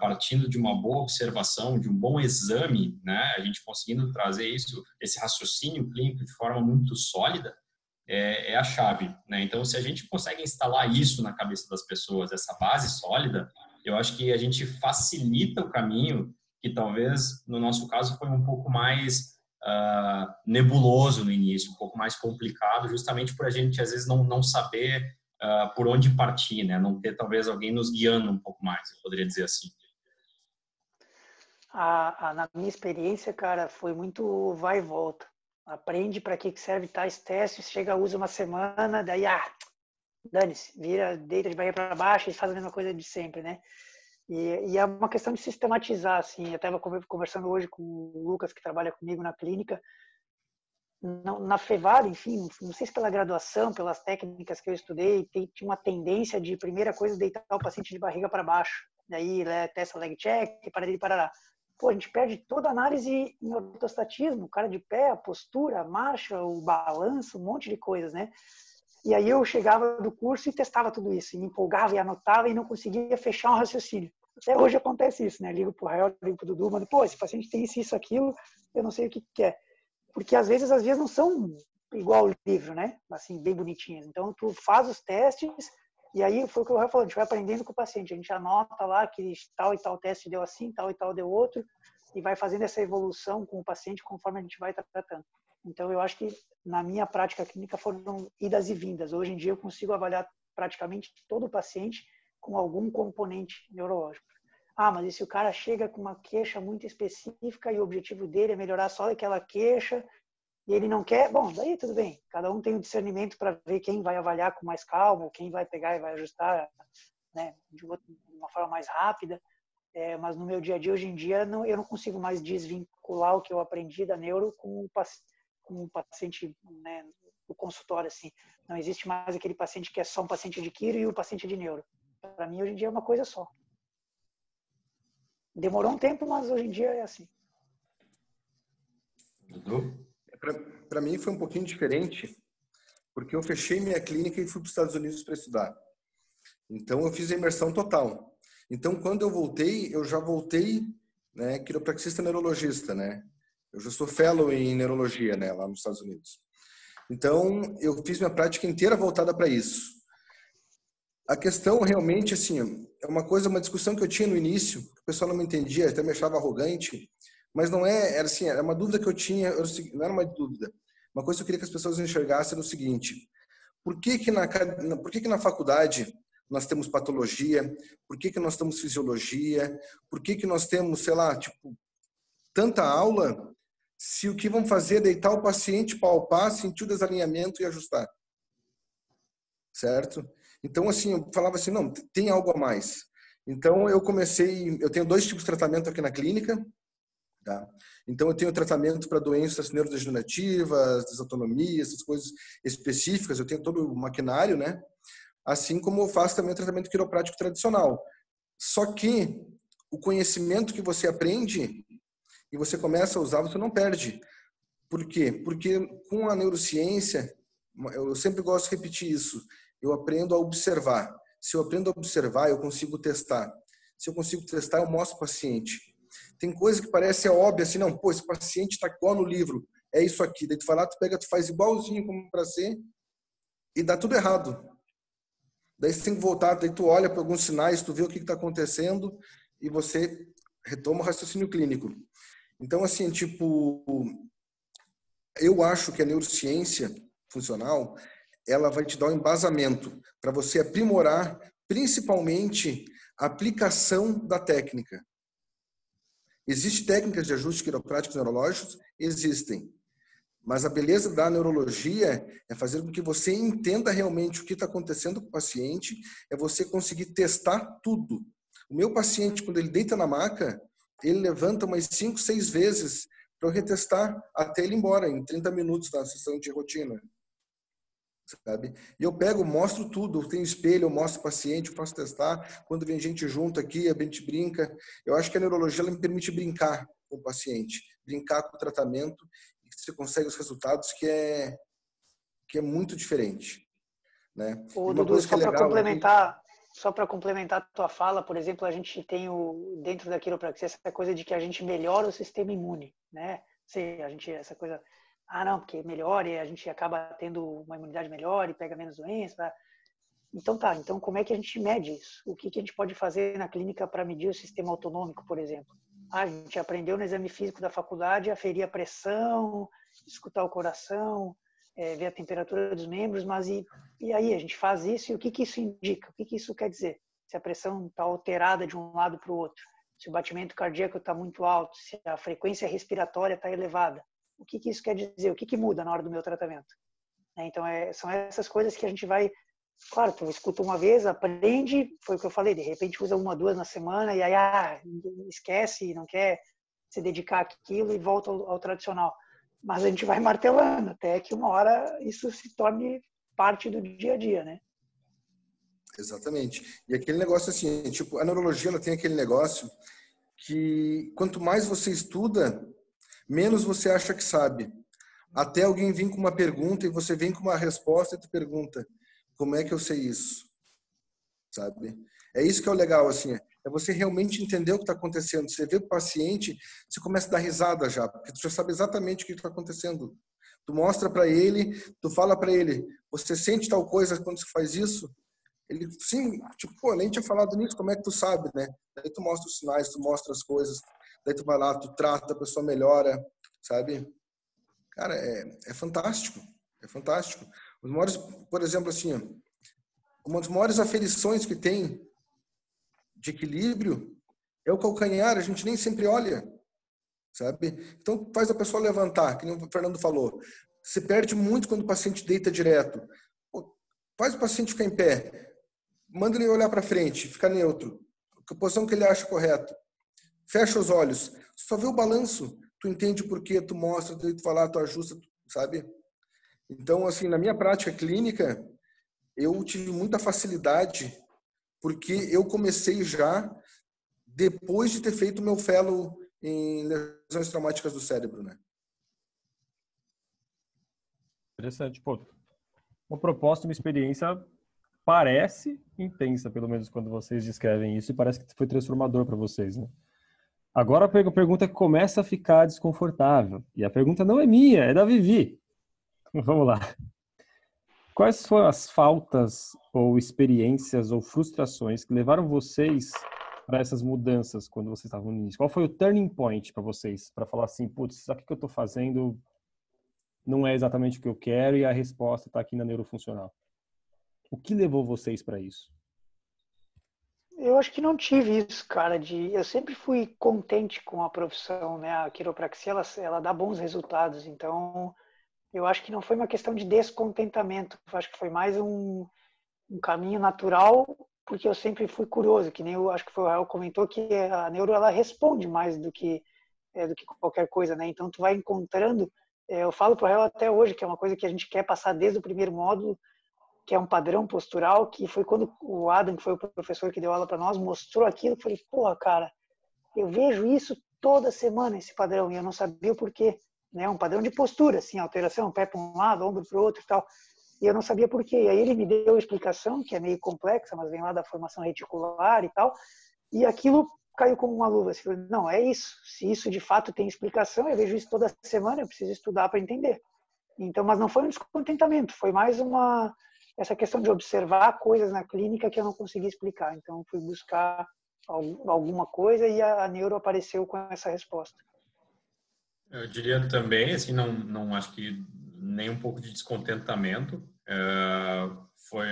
partindo de uma boa observação, de um bom exame, né, a gente conseguindo trazer isso, esse raciocínio clínico de forma muito sólida, é, é, a chave. Né? Então, se a gente consegue instalar isso na cabeça das pessoas, essa base sólida, eu acho que a gente facilita o caminho, que talvez, no nosso caso, foi um pouco mais uh, nebuloso no início, um pouco mais complicado, justamente por a gente, às vezes, não, não saber uh, por onde partir, né? Não ter talvez alguém nos guiando um pouco mais, eu poderia dizer assim. A, a, na minha experiência, cara, foi muito vai e volta. Aprende para que serve tais testes, chega, usa uma semana, daí, ah, dane-se, vira, deita de barriga para baixo e faz a mesma coisa de sempre, né? E, e, é uma questão de sistematizar, assim. Eu estava conversando hoje com o Lucas, que trabalha comigo na clínica, na Fevale, enfim, não sei se pela graduação, pelas técnicas que eu estudei, tem, tinha uma tendência de, primeira coisa, deitar o paciente de barriga para baixo. Daí, né, testa leg check, para dele parará. Pô, a gente perde toda a análise em ortostatismo, o cara de pé, a postura, a marcha, o balanço, um monte de coisas, né? E aí eu chegava do curso e testava tudo isso, e me empolgava e anotava e não conseguia fechar um raciocínio. Até hoje acontece isso, né? Ligo pro Rael, ligo pro Dudu, mano, pô, esse paciente tem isso, isso, aquilo, eu não sei o que, que é porque às vezes as vias não são igual o livro, né? Assim, bem bonitinhas. Então, tu faz os testes e aí foi o que o Rafa falou, a gente vai aprendendo com o paciente. A gente anota lá que tal e tal teste deu assim, tal e tal deu outro e vai fazendo essa evolução com o paciente conforme a gente vai tratando. Então, eu acho que na minha prática clínica foram idas e vindas. Hoje em dia eu consigo avaliar praticamente todo paciente com algum componente neurológico. Ah, mas e se o cara chega com uma queixa muito específica e o objetivo dele é melhorar só aquela queixa e ele não quer, bom, daí tudo bem. Cada um tem o discernimento para ver quem vai avaliar com mais calma, quem vai pegar e vai ajustar né, de uma forma mais rápida. É, mas no meu dia a dia, hoje em dia, não, eu não consigo mais desvincular o que eu aprendi da neuro com o, com o paciente né, do consultório. Assim. Não existe mais aquele paciente que é só um paciente de quiro e o paciente de neuro. Para mim, hoje em dia, é uma coisa só. Demorou um tempo, mas hoje em dia é assim. Dudu? Para mim foi um pouquinho diferente, porque eu fechei minha clínica e fui para os Estados Unidos para estudar. Então eu fiz a imersão total. Então quando eu voltei, eu já voltei, né, quiropraxista neurologista, né? Eu já sou fellow em neurologia, né, lá nos Estados Unidos. Então eu fiz minha prática inteira voltada para isso. A questão realmente assim, é uma coisa, uma discussão que eu tinha no início, o pessoal não me entendia, até me achava arrogante, mas não é, era assim, era uma dúvida que eu tinha, não era uma dúvida. Uma coisa que eu queria que as pessoas enxergassem era o seguinte: por que que na, por que que na faculdade nós temos patologia? Por que que nós temos fisiologia? Por que que nós temos, sei lá, tipo, tanta aula se o que vão fazer é deitar o paciente, palpar, sentir o desalinhamento e ajustar? Certo? Então, assim, eu falava assim, não, tem algo a mais. Então, eu comecei, eu tenho dois tipos de tratamento aqui na clínica, Tá? Então, eu tenho tratamento para doenças neurodegenerativas, desautonomia, essas coisas específicas, eu tenho todo o maquinário, né? Assim como eu faço também o tratamento quiroprático tradicional. Só que o conhecimento que você aprende e você começa a usar, você não perde. Por quê? Porque com a neurociência, eu sempre gosto de repetir isso, eu aprendo a observar. Se eu aprendo a observar, eu consigo testar. Se eu consigo testar, eu mostro o paciente. Tem coisa que parece óbvia, assim, não, pô, esse paciente está igual no livro, é isso aqui. Daí tu vai lá, tu pega, tu faz igualzinho como para ser e dá tudo errado. Daí você tem que voltar, daí tu olha para alguns sinais, tu vê o que está acontecendo e você retoma o raciocínio clínico. Então, assim, tipo, eu acho que a neurociência funcional, ela vai te dar um embasamento para você aprimorar, principalmente, a aplicação da técnica. Existem técnicas de ajuste quiropráticos neurológicos? Existem. Mas a beleza da neurologia é fazer com que você entenda realmente o que está acontecendo com o paciente, é você conseguir testar tudo. O meu paciente, quando ele deita na maca, ele levanta umas 5, 6 vezes para eu retestar até ele ir embora, em 30 minutos da sessão de rotina sabe? E eu pego, mostro tudo, eu tenho espelho, eu mostro o paciente, eu faço testar. Quando vem gente junto aqui, a gente brinca. Eu acho que a neurologia me permite brincar com o paciente, brincar com o tratamento e você consegue os resultados que é que é muito diferente, né? Ô, Dudu, só é para complementar, só para complementar a tua fala, por exemplo, a gente tem o dentro da quiropraxia essa coisa de que a gente melhora o sistema imune, né? Sim, a gente essa coisa ah, não, porque melhora e a gente acaba tendo uma imunidade melhor e pega menos doença. Então tá, então como é que a gente mede isso? O que, que a gente pode fazer na clínica para medir o sistema autonômico, por exemplo? Ah, a gente aprendeu no exame físico da faculdade a ferir a pressão, escutar o coração, é, ver a temperatura dos membros, mas e, e aí a gente faz isso e o que, que isso indica? O que, que isso quer dizer? Se a pressão está alterada de um lado para o outro, se o batimento cardíaco está muito alto, se a frequência respiratória está elevada o que, que isso quer dizer, o que, que muda na hora do meu tratamento. Né? Então, é, são essas coisas que a gente vai. Claro, tu escuta uma vez, aprende, foi o que eu falei, de repente usa uma, duas na semana e aí ah, esquece, não quer se dedicar àquilo e volta ao, ao tradicional. Mas a gente vai martelando até que uma hora isso se torne parte do dia a dia, né? Exatamente. E aquele negócio assim, tipo, a neurologia ela tem aquele negócio que quanto mais você estuda, menos você acha que sabe. Até alguém vir com uma pergunta e você vem com uma resposta e tu pergunta: como é que eu sei isso? Sabe? É isso que é o legal, assim, é você realmente entender o que está acontecendo. Você vê o paciente, você começa a dar risada já, porque tu já sabe exatamente o que está acontecendo. Tu mostra para ele, tu fala para ele, você sente tal coisa quando você faz isso? Ele, sim, tipo, pô, nem tinha falado nisso, como é que tu sabe, né? Daí tu mostra os sinais, tu mostra as coisas, daí tu vai lá, tu trata, a pessoa melhora, sabe? Cara, é, é fantástico, é fantástico. Os maiores, por exemplo, assim, uma das maiores aferições que tem de equilíbrio é o calcanhar, a gente nem sempre olha. sabe? Então faz a pessoa levantar, que nem o Fernando falou. Você perde muito quando o paciente deita direto. Pô, faz o paciente ficar em pé. Manda ele olhar para frente, ficar neutro. A posição que ele acha correta. Fecha os olhos. Só vê o balanço. Tu entende por quê, tu mostra, tu falar, tu ajusta, sabe? Então, assim, na minha prática clínica, eu tive muita facilidade porque eu comecei já depois de ter feito meu fellow em lesões traumáticas do cérebro, né? Interessante. Pô, uma proposta, uma experiência parece intensa, pelo menos quando vocês descrevem isso, e parece que foi transformador para vocês, né? Agora a pergunta que começa a ficar desconfortável. E a pergunta não é minha, é da Vivi. Vamos lá. Quais foram as faltas ou experiências ou frustrações que levaram vocês para essas mudanças quando vocês estavam no início? Qual foi o turning point para vocês? Para falar assim, putz, isso aqui que eu estou fazendo não é exatamente o que eu quero e a resposta está aqui na neurofuncional. O que levou vocês para isso? Eu acho que não tive isso, cara. De eu sempre fui contente com a profissão, né? A quiropraxia ela, ela dá bons resultados, então eu acho que não foi uma questão de descontentamento. Eu acho que foi mais um, um caminho natural, porque eu sempre fui curioso. Que nem eu acho que foi o Rael comentou que a neuro ela responde mais do que é, do que qualquer coisa, né? Então tu vai encontrando. É, eu falo para o até hoje que é uma coisa que a gente quer passar desde o primeiro módulo que é um padrão postural, que foi quando o Adam, que foi o professor que deu aula para nós, mostrou aquilo, eu falei, porra, cara, eu vejo isso toda semana, esse padrão, e eu não sabia o porquê. Né? Um padrão de postura, assim, alteração, pé para um lado, ombro para o outro e tal. E eu não sabia porquê. E aí ele me deu a explicação, que é meio complexa, mas vem lá da formação reticular e tal, e aquilo caiu como uma luva. Assim, não, é isso. Se isso de fato tem explicação, eu vejo isso toda semana, eu preciso estudar para entender. Então, mas não foi um descontentamento, foi mais uma essa questão de observar coisas na clínica que eu não conseguia explicar. Então, fui buscar alguma coisa e a, neuro apareceu com essa resposta. Eu diria também, assim, não, não acho que nem um pouco de descontentamento. É, foi,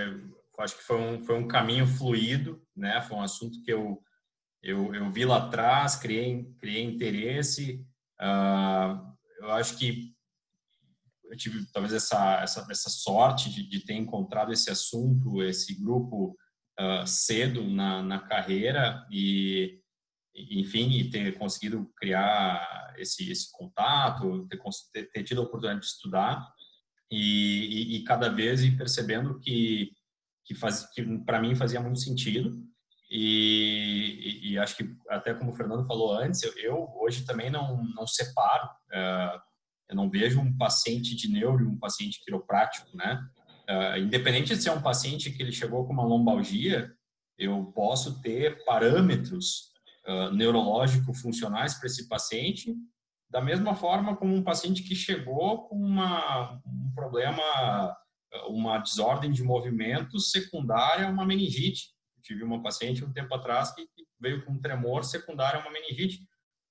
acho que foi um, foi um caminho fluido, né? Foi um assunto que eu, eu, eu vi lá atrás, criei, criei interesse. Uh, eu acho que eu tive talvez essa, essa, essa sorte de, de ter encontrado esse assunto, esse grupo uh, cedo na, na carreira e, enfim, ter conseguido criar esse, esse contato, ter, ter tido a oportunidade de estudar e, e, e cada vez ir percebendo que, que, faz, que para mim fazia muito sentido. E, e, acho que até como o Fernando falou antes, eu, eu hoje também não, não separo uh, eu não vejo um paciente de neuro e um paciente quiroprático, né? Uh, independente de ser um paciente que ele chegou com uma lombalgia, eu posso ter parâmetros uh, neurológico-funcionais para esse paciente, da mesma forma como um paciente que chegou com uma, um problema, uma desordem de movimento secundária a uma meningite. Eu tive uma paciente um tempo atrás que veio com um tremor secundário a uma meningite.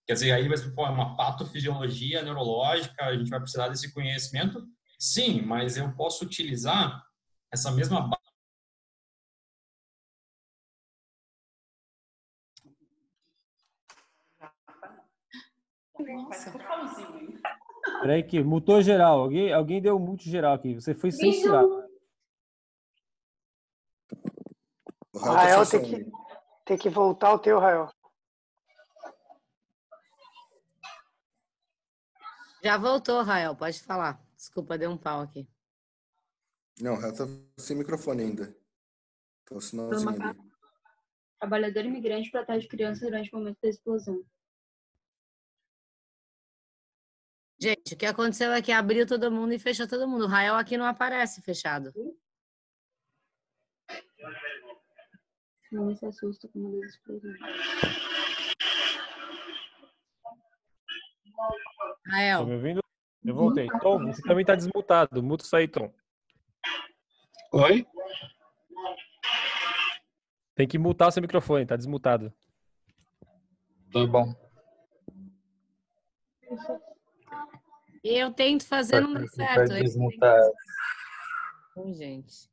Quer dizer, aí vai ser é uma patofisiologia neurológica, a gente vai precisar desse conhecimento? Sim, mas eu posso utilizar essa mesma Nossa. Peraí que mutou geral. Alguém, alguém deu um mute geral aqui. Você foi censurado. Rael, tem que, tem que voltar o teu, Rael. Já voltou, Rael, pode falar. Desculpa, deu um pau aqui. Não, ela tá sem microfone ainda. Então, sinalzinho ali. Trabalhador imigrante para trás de criança durante o momento da explosão. Gente, o que aconteceu é que abriu todo mundo e fechou todo mundo. O Rael aqui não aparece fechado. Não se assusta com uma das. Rael. Tá me ouvindo? Eu voltei. Tom, você também está desmutado. Muta isso aí, Tom. Oi? Tem que mutar o seu microfone, tá desmutado. Tá bom. Eu tento fazer, não dá certo. desmutar. Hum, gente.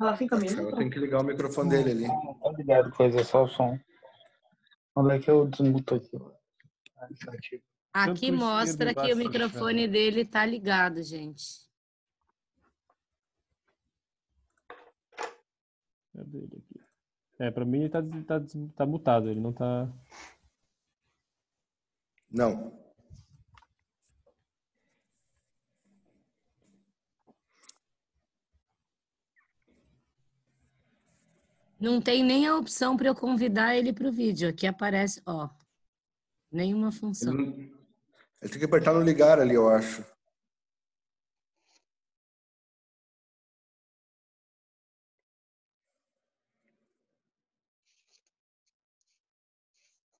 Ela fica mesmo. tem que ligar o microfone dele ali. Não tá ligado, coisa, só o som. Onde é que eu desmuto aqui? É. Aqui mostra que o microfone dele tá ligado, gente. Cadê ele aqui? É, pra mim ele tá, tá, tá mutado, ele não tá. Não. Não tem nem a opção para eu convidar ele para o vídeo. Aqui aparece, ó, nenhuma Ele, função. não- ele tem que apertar no ligar ali, eu acho.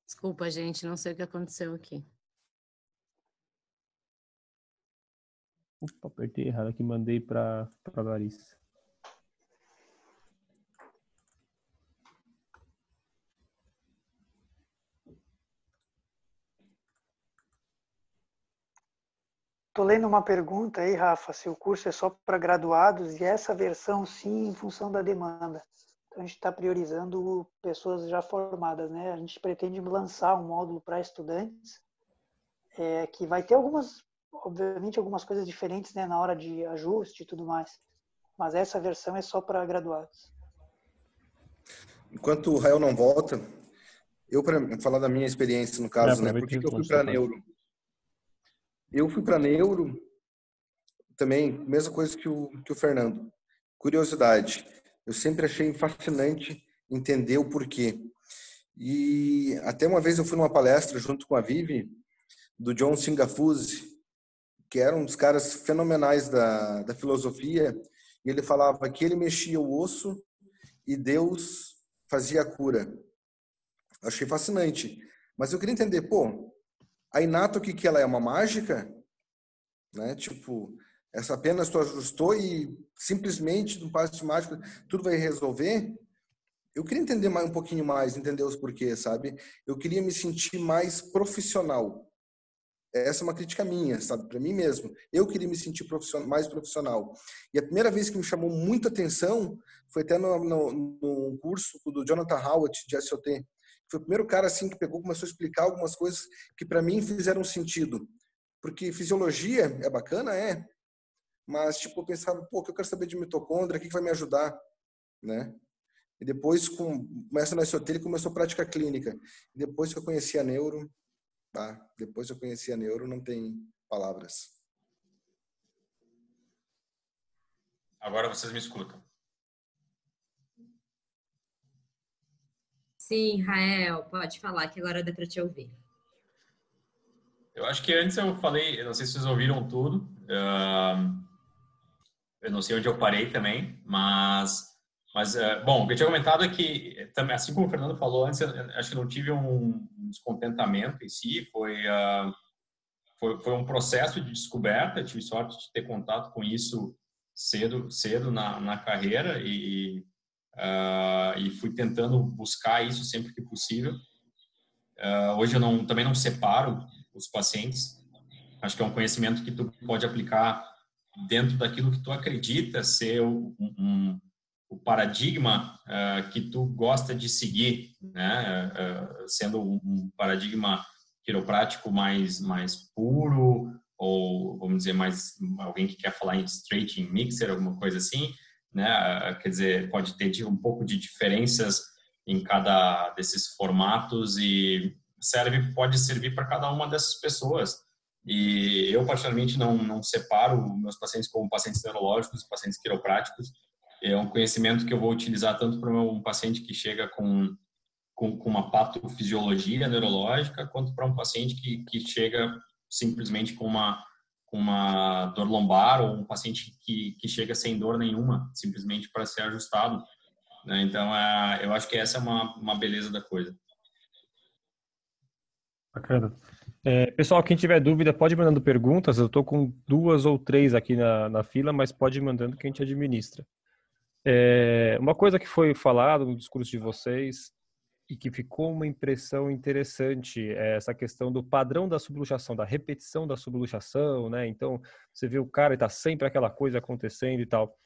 Desculpa, gente, não sei o que aconteceu aqui. Opa, apertei errado aqui, mandei pra, pra Larissa. Tô lendo uma pergunta aí, Rafa, se o curso é só para graduados e essa versão sim em função da demanda. Então a gente está priorizando pessoas já formadas, né? A gente pretende lançar um módulo para estudantes é, que vai ter algumas, obviamente, algumas coisas diferentes, né, na hora de ajuste e tudo mais. Mas essa versão é só para graduados. Enquanto o Rael não volta, eu para falar da minha experiência no caso, É, né? Por que, que eu fui para neuro? Eu fui para neuro também, mesma coisa que o que o Fernando. Curiosidade. Eu sempre achei fascinante entender o porquê. E até uma vez eu fui numa palestra junto com a Vivi do John Singafuse, que era um dos caras fenomenais da, da filosofia, e ele falava que ele mexia o osso e Deus fazia a cura. Achei fascinante. Mas eu queria entender, pô, a Inato, o que, que ela é? Uma mágica? Né? Tipo, essa apenas tu ajustou e simplesmente, no passe de mágica, tudo vai resolver? Eu queria entender mais um pouquinho mais, entender os porquês, sabe? Eu queria me sentir mais profissional. Essa é uma crítica minha, sabe? Para mim mesmo. Eu queria me sentir profissional, mais profissional. E a primeira vez que me chamou muita atenção foi até no, no, no curso do Jonathan Howard, de SOT. Foi o primeiro cara assim que pegou, começou a explicar algumas coisas que para mim fizeram sentido. Porque fisiologia é bacana, é. Mas, tipo, eu pensava, pô, que eu quero saber de mitocôndria, o que que vai me ajudar, né? E depois, com, começa SOT, ele começou a prática clínica. Depois que eu conheci a neuro, tá? Depois que eu conheci a neuro, não tem palavras. Agora vocês me escutam. Sim, Rael, pode falar que agora dá para te ouvir. Eu acho que antes eu falei, eu não sei se vocês ouviram tudo. ahn, eu não sei onde eu parei também, mas, mas eh, bom, o que eu tinha comentado é que, assim como o Fernando falou antes, eu, eu acho que não tive um descontentamento em si, foi, ah, foi, foi um processo de descoberta, tive sorte de ter contato com isso cedo, cedo na, na carreira e, ah, e fui tentando buscar isso sempre que possível. Ah, hoje eu não, também não separo os pacientes. Acho que é um conhecimento que tu pode aplicar dentro daquilo que tu acredita ser o, um, o paradigma uh, que tu gosta de seguir, né? Uh, sendo um paradigma quiroprático mais mais puro ou vamos dizer mais alguém que quer falar em straight em mixer alguma coisa assim, né? Uh, quer dizer pode ter um pouco de diferenças em cada desses formatos e serve pode servir para cada uma dessas pessoas. E eu, particularmente, não, não separo meus pacientes como pacientes neurológicos e pacientes quiropráticos. É um conhecimento que eu vou utilizar tanto para um paciente que chega com, com, com uma patofisiologia neurológica, quanto para um paciente que, que chega simplesmente com uma, com uma dor lombar ou um paciente que, que chega sem dor nenhuma, simplesmente para ser ajustado. Né? Então, é, eu acho que essa é uma, uma beleza da coisa. Bacana. É, pessoal, quem tiver dúvida, pode ir mandando perguntas. Eu estou com duas ou três aqui na, na fila, mas pode ir mandando que a gente administra. É, uma coisa que foi falado no discurso de vocês e que ficou uma impressão interessante é essa questão do padrão da subluxação, da repetição da subluxação, né? Então, você vê o cara e está sempre aquela coisa acontecendo e tal.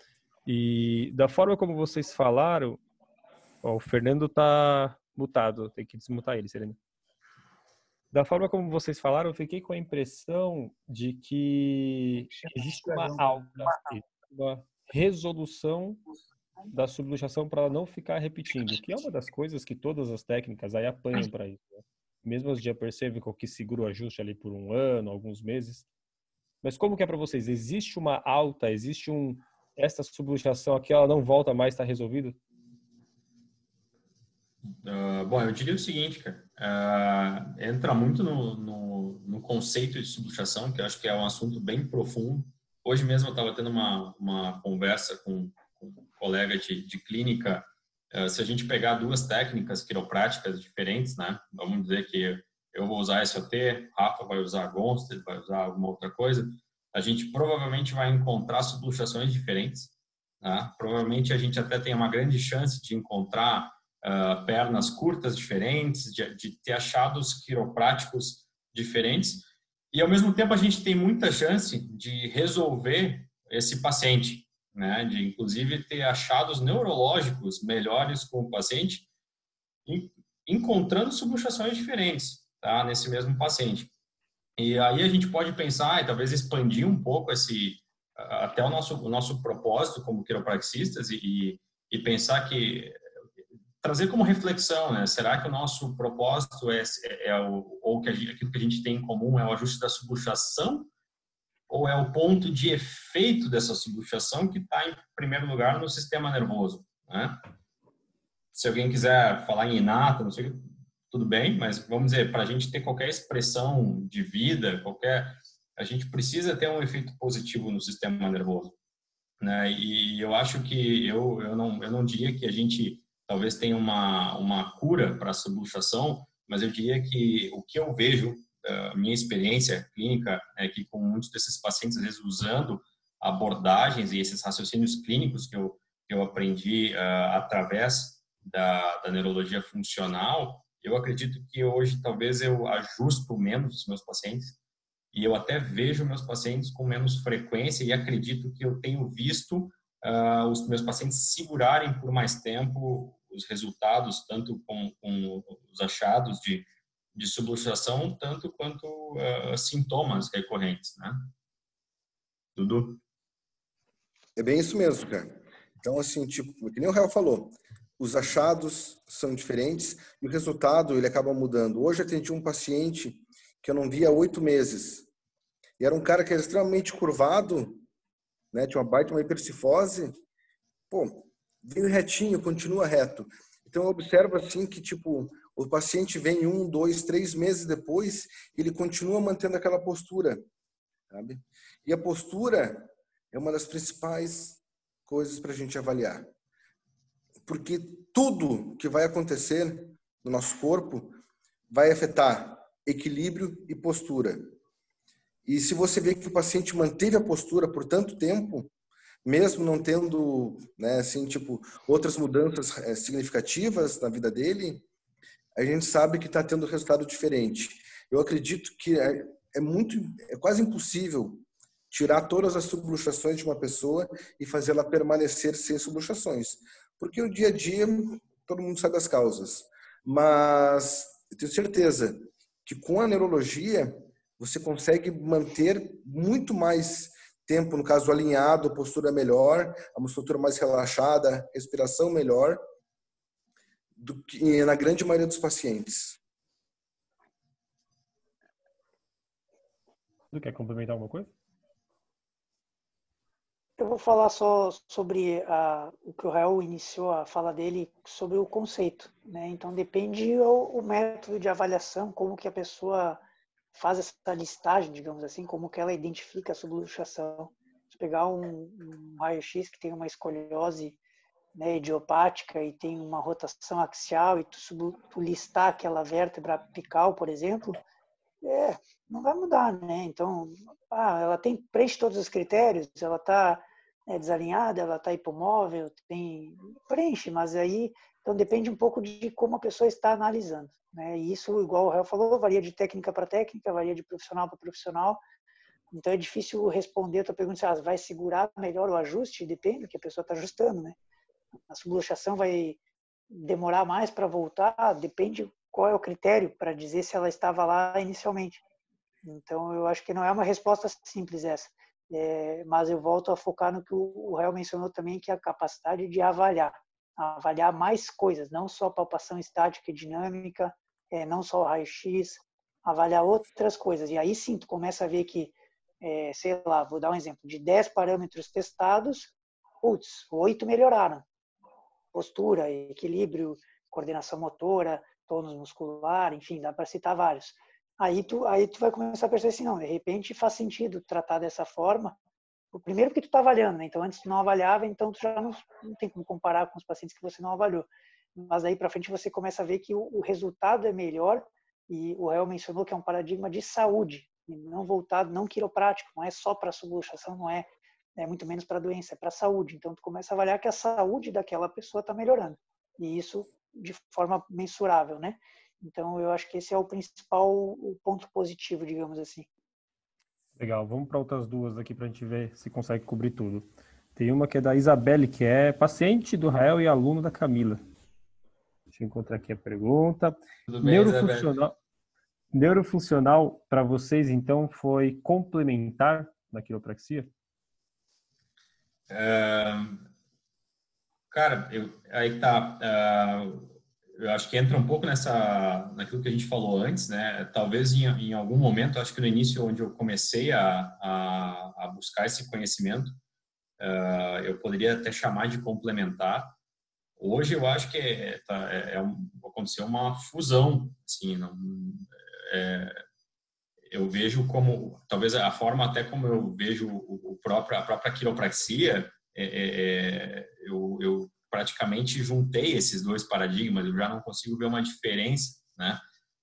E da forma como vocês falaram, ó, o Fernando está mutado, tem que desmutar ele, Serena. Da forma como vocês falaram, eu fiquei com a impressão de que existe uma alta, uma resolução da subluxação para ela não ficar repetindo, que é uma das coisas que todas as técnicas aí apanham para isso. Né? Mesmo as de upper cervical que segura o ajuste ali por um ano, alguns meses. Mas como que é para vocês? Existe uma alta, existe um essa subluxação aqui, ela não volta mais, está resolvido? Uh, bom, eu diria o seguinte, cara. Uh, entra muito no, no, no, conceito de subluxação, que eu acho que é um assunto bem profundo. Hoje mesmo eu estava tendo uma, uma conversa com, com colega de, de clínica. Uh, se a gente pegar duas técnicas quiropráticas diferentes, né? Vamos dizer que eu vou usar SOT, Rafa vai usar Gonstead, vai usar alguma outra coisa. A gente provavelmente vai encontrar subluxações diferentes. Né? Provavelmente a gente até tem uma grande chance de encontrar uh, pernas curtas diferentes, de, de ter achados quiropráticos diferentes. E, ao mesmo tempo, a gente tem muita chance de resolver esse paciente, né? de, inclusive, ter achados neurológicos melhores com o paciente, encontrando subluxações diferentes tá? nesse mesmo paciente. E aí a gente pode pensar e talvez expandir um pouco esse até o nosso o nosso propósito como quiropraxistas e, e pensar que trazer como reflexão, né? Será que o nosso propósito é, é, é o, ou que gente, aquilo que a gente tem em comum é o ajuste da subluxação ou é o ponto de efeito dessa subluxação que está em primeiro lugar no sistema nervoso, né? Se alguém quiser falar em inato, não sei, tudo bem, mas vamos dizer, para a gente ter qualquer expressão de vida, qualquer, a gente precisa ter um efeito positivo no sistema nervoso, né? E eu acho que eu eu não eu não diria que a gente talvez tenha uma, uma cura para a subluxação, mas eu diria que o que eu vejo, a minha experiência clínica, é que com muitos desses pacientes, às vezes usando abordagens e esses raciocínios clínicos que eu, que eu aprendi uh, através da, da neurologia funcional, eu acredito que hoje talvez eu ajusto menos os meus pacientes e eu até vejo meus pacientes com menos frequência e acredito que eu tenho visto uh, os meus pacientes segurarem por mais tempo os resultados, tanto com, com os achados de, de subluxação, tanto quanto uh, sintomas recorrentes, né? Dudu? É bem isso mesmo, cara. Então, assim, tipo, que nem o Real falou, os achados são diferentes e o resultado ele acaba mudando. Hoje atendi um paciente que eu não via há oito meses. E era um cara que era extremamente curvado, né? Tinha uma baita uma hipercifose. Pô, veio retinho, continua reto. Então eu observo assim que tipo o paciente vem um, dois, três meses depois, ele continua mantendo aquela postura, sabe? E a postura é uma das principais coisas para a gente avaliar, porque tudo que vai acontecer no nosso corpo vai afetar equilíbrio e postura. E se você vê que o paciente manteve a postura por tanto tempo, mesmo não tendo, né, assim, tipo, outras mudanças eh, significativas na vida dele, a gente sabe que está tendo resultado diferente. Eu acredito que é, é, muito, é quase impossível tirar todas as subluxações de uma pessoa e fazê-la permanecer sem subluxações, porque o dia a dia todo mundo sabe as causas. Mas eu tenho certeza que com a neurologia você consegue manter muito mais tempo, no caso alinhado, postura melhor, a musculatura mais relaxada, respiração melhor, do que na grande maioria dos pacientes. Você quer complementar alguma coisa? Eu vou falar só sobre a, o que o Raul iniciou a fala dele sobre o conceito. Né? Então, depende o, o método de avaliação, como que a pessoa faz essa listagem, digamos assim, como que ela identifica a subluxação. Se pegar um, um raio-x que tem uma escoliose né, idiopática e tem uma rotação axial e tu, tu listar aquela vértebra apical, por exemplo, é, não vai mudar, né? Então, ah, ela tem preenche todos os critérios, ela está é, desalinhada, ela está hipomóvel, tem preenche, mas aí então depende um pouco de como a pessoa está analisando. Né? E isso, igual o Rael falou, varia de técnica para técnica, varia de profissional para profissional. Então é difícil responder a tua pergunta ah, vai segurar melhor o ajuste, depende do que a pessoa está ajustando. Né? A subluxação vai demorar mais para voltar, depende qual é o critério para dizer se ela estava lá inicialmente. Então, eu acho que não é uma resposta simples essa. É, mas eu volto a focar no que o Rael mencionou também, que é a capacidade de avaliar. Avaliar mais coisas, não só palpação estática e dinâmica, é, não só o raio-x, avaliar outras coisas. E aí sim, tu começa a ver que, é, sei lá, vou dar um exemplo, de 10 parâmetros testados, putz, oito melhoraram. Postura, equilíbrio, coordenação motora, tônus muscular, enfim, dá para citar vários. Aí tu, aí tu vai começar a perceber assim, não, de repente faz sentido tratar dessa forma. O primeiro porque tu está avaliando, né? Então antes tu não avaliava, então tu já não, não tem como comparar com os pacientes que você não avaliou. Mas daí para frente você começa a ver que o, o resultado é melhor e o Rael mencionou que é um paradigma de saúde, não voltado, não quiroprático, não é só para subluxação, não é, é muito menos para doença, é para saúde. Então tu começa a avaliar que a saúde daquela pessoa está melhorando. E isso de forma mensurável, né? Então eu acho que esse é o principal o ponto positivo, digamos assim. Legal, vamos para outras duas aqui para a gente ver se consegue cobrir tudo. Tem uma que é da Isabelle, que é paciente do Rael e aluno da Camila. Deixa eu encontrar aqui a pergunta. Tudo bem, Neurofuncional, Neurofuncional para vocês, então, foi complementar na quiropraxia? Cara, eu, aí tá. Eu acho que entra um pouco nessa, naquilo que a gente falou antes, né? Talvez em, em algum momento, acho que no início, onde eu comecei a, a, a buscar esse conhecimento, eu poderia até chamar de complementar. Hoje eu acho que é, tá, é, é aconteceu uma fusão, assim, não, é, eu vejo como talvez a forma até como eu vejo o, próprio a própria quiropraxia é, é, é, eu, eu, praticamente juntei esses dois paradigmas eu já não consigo ver uma diferença né?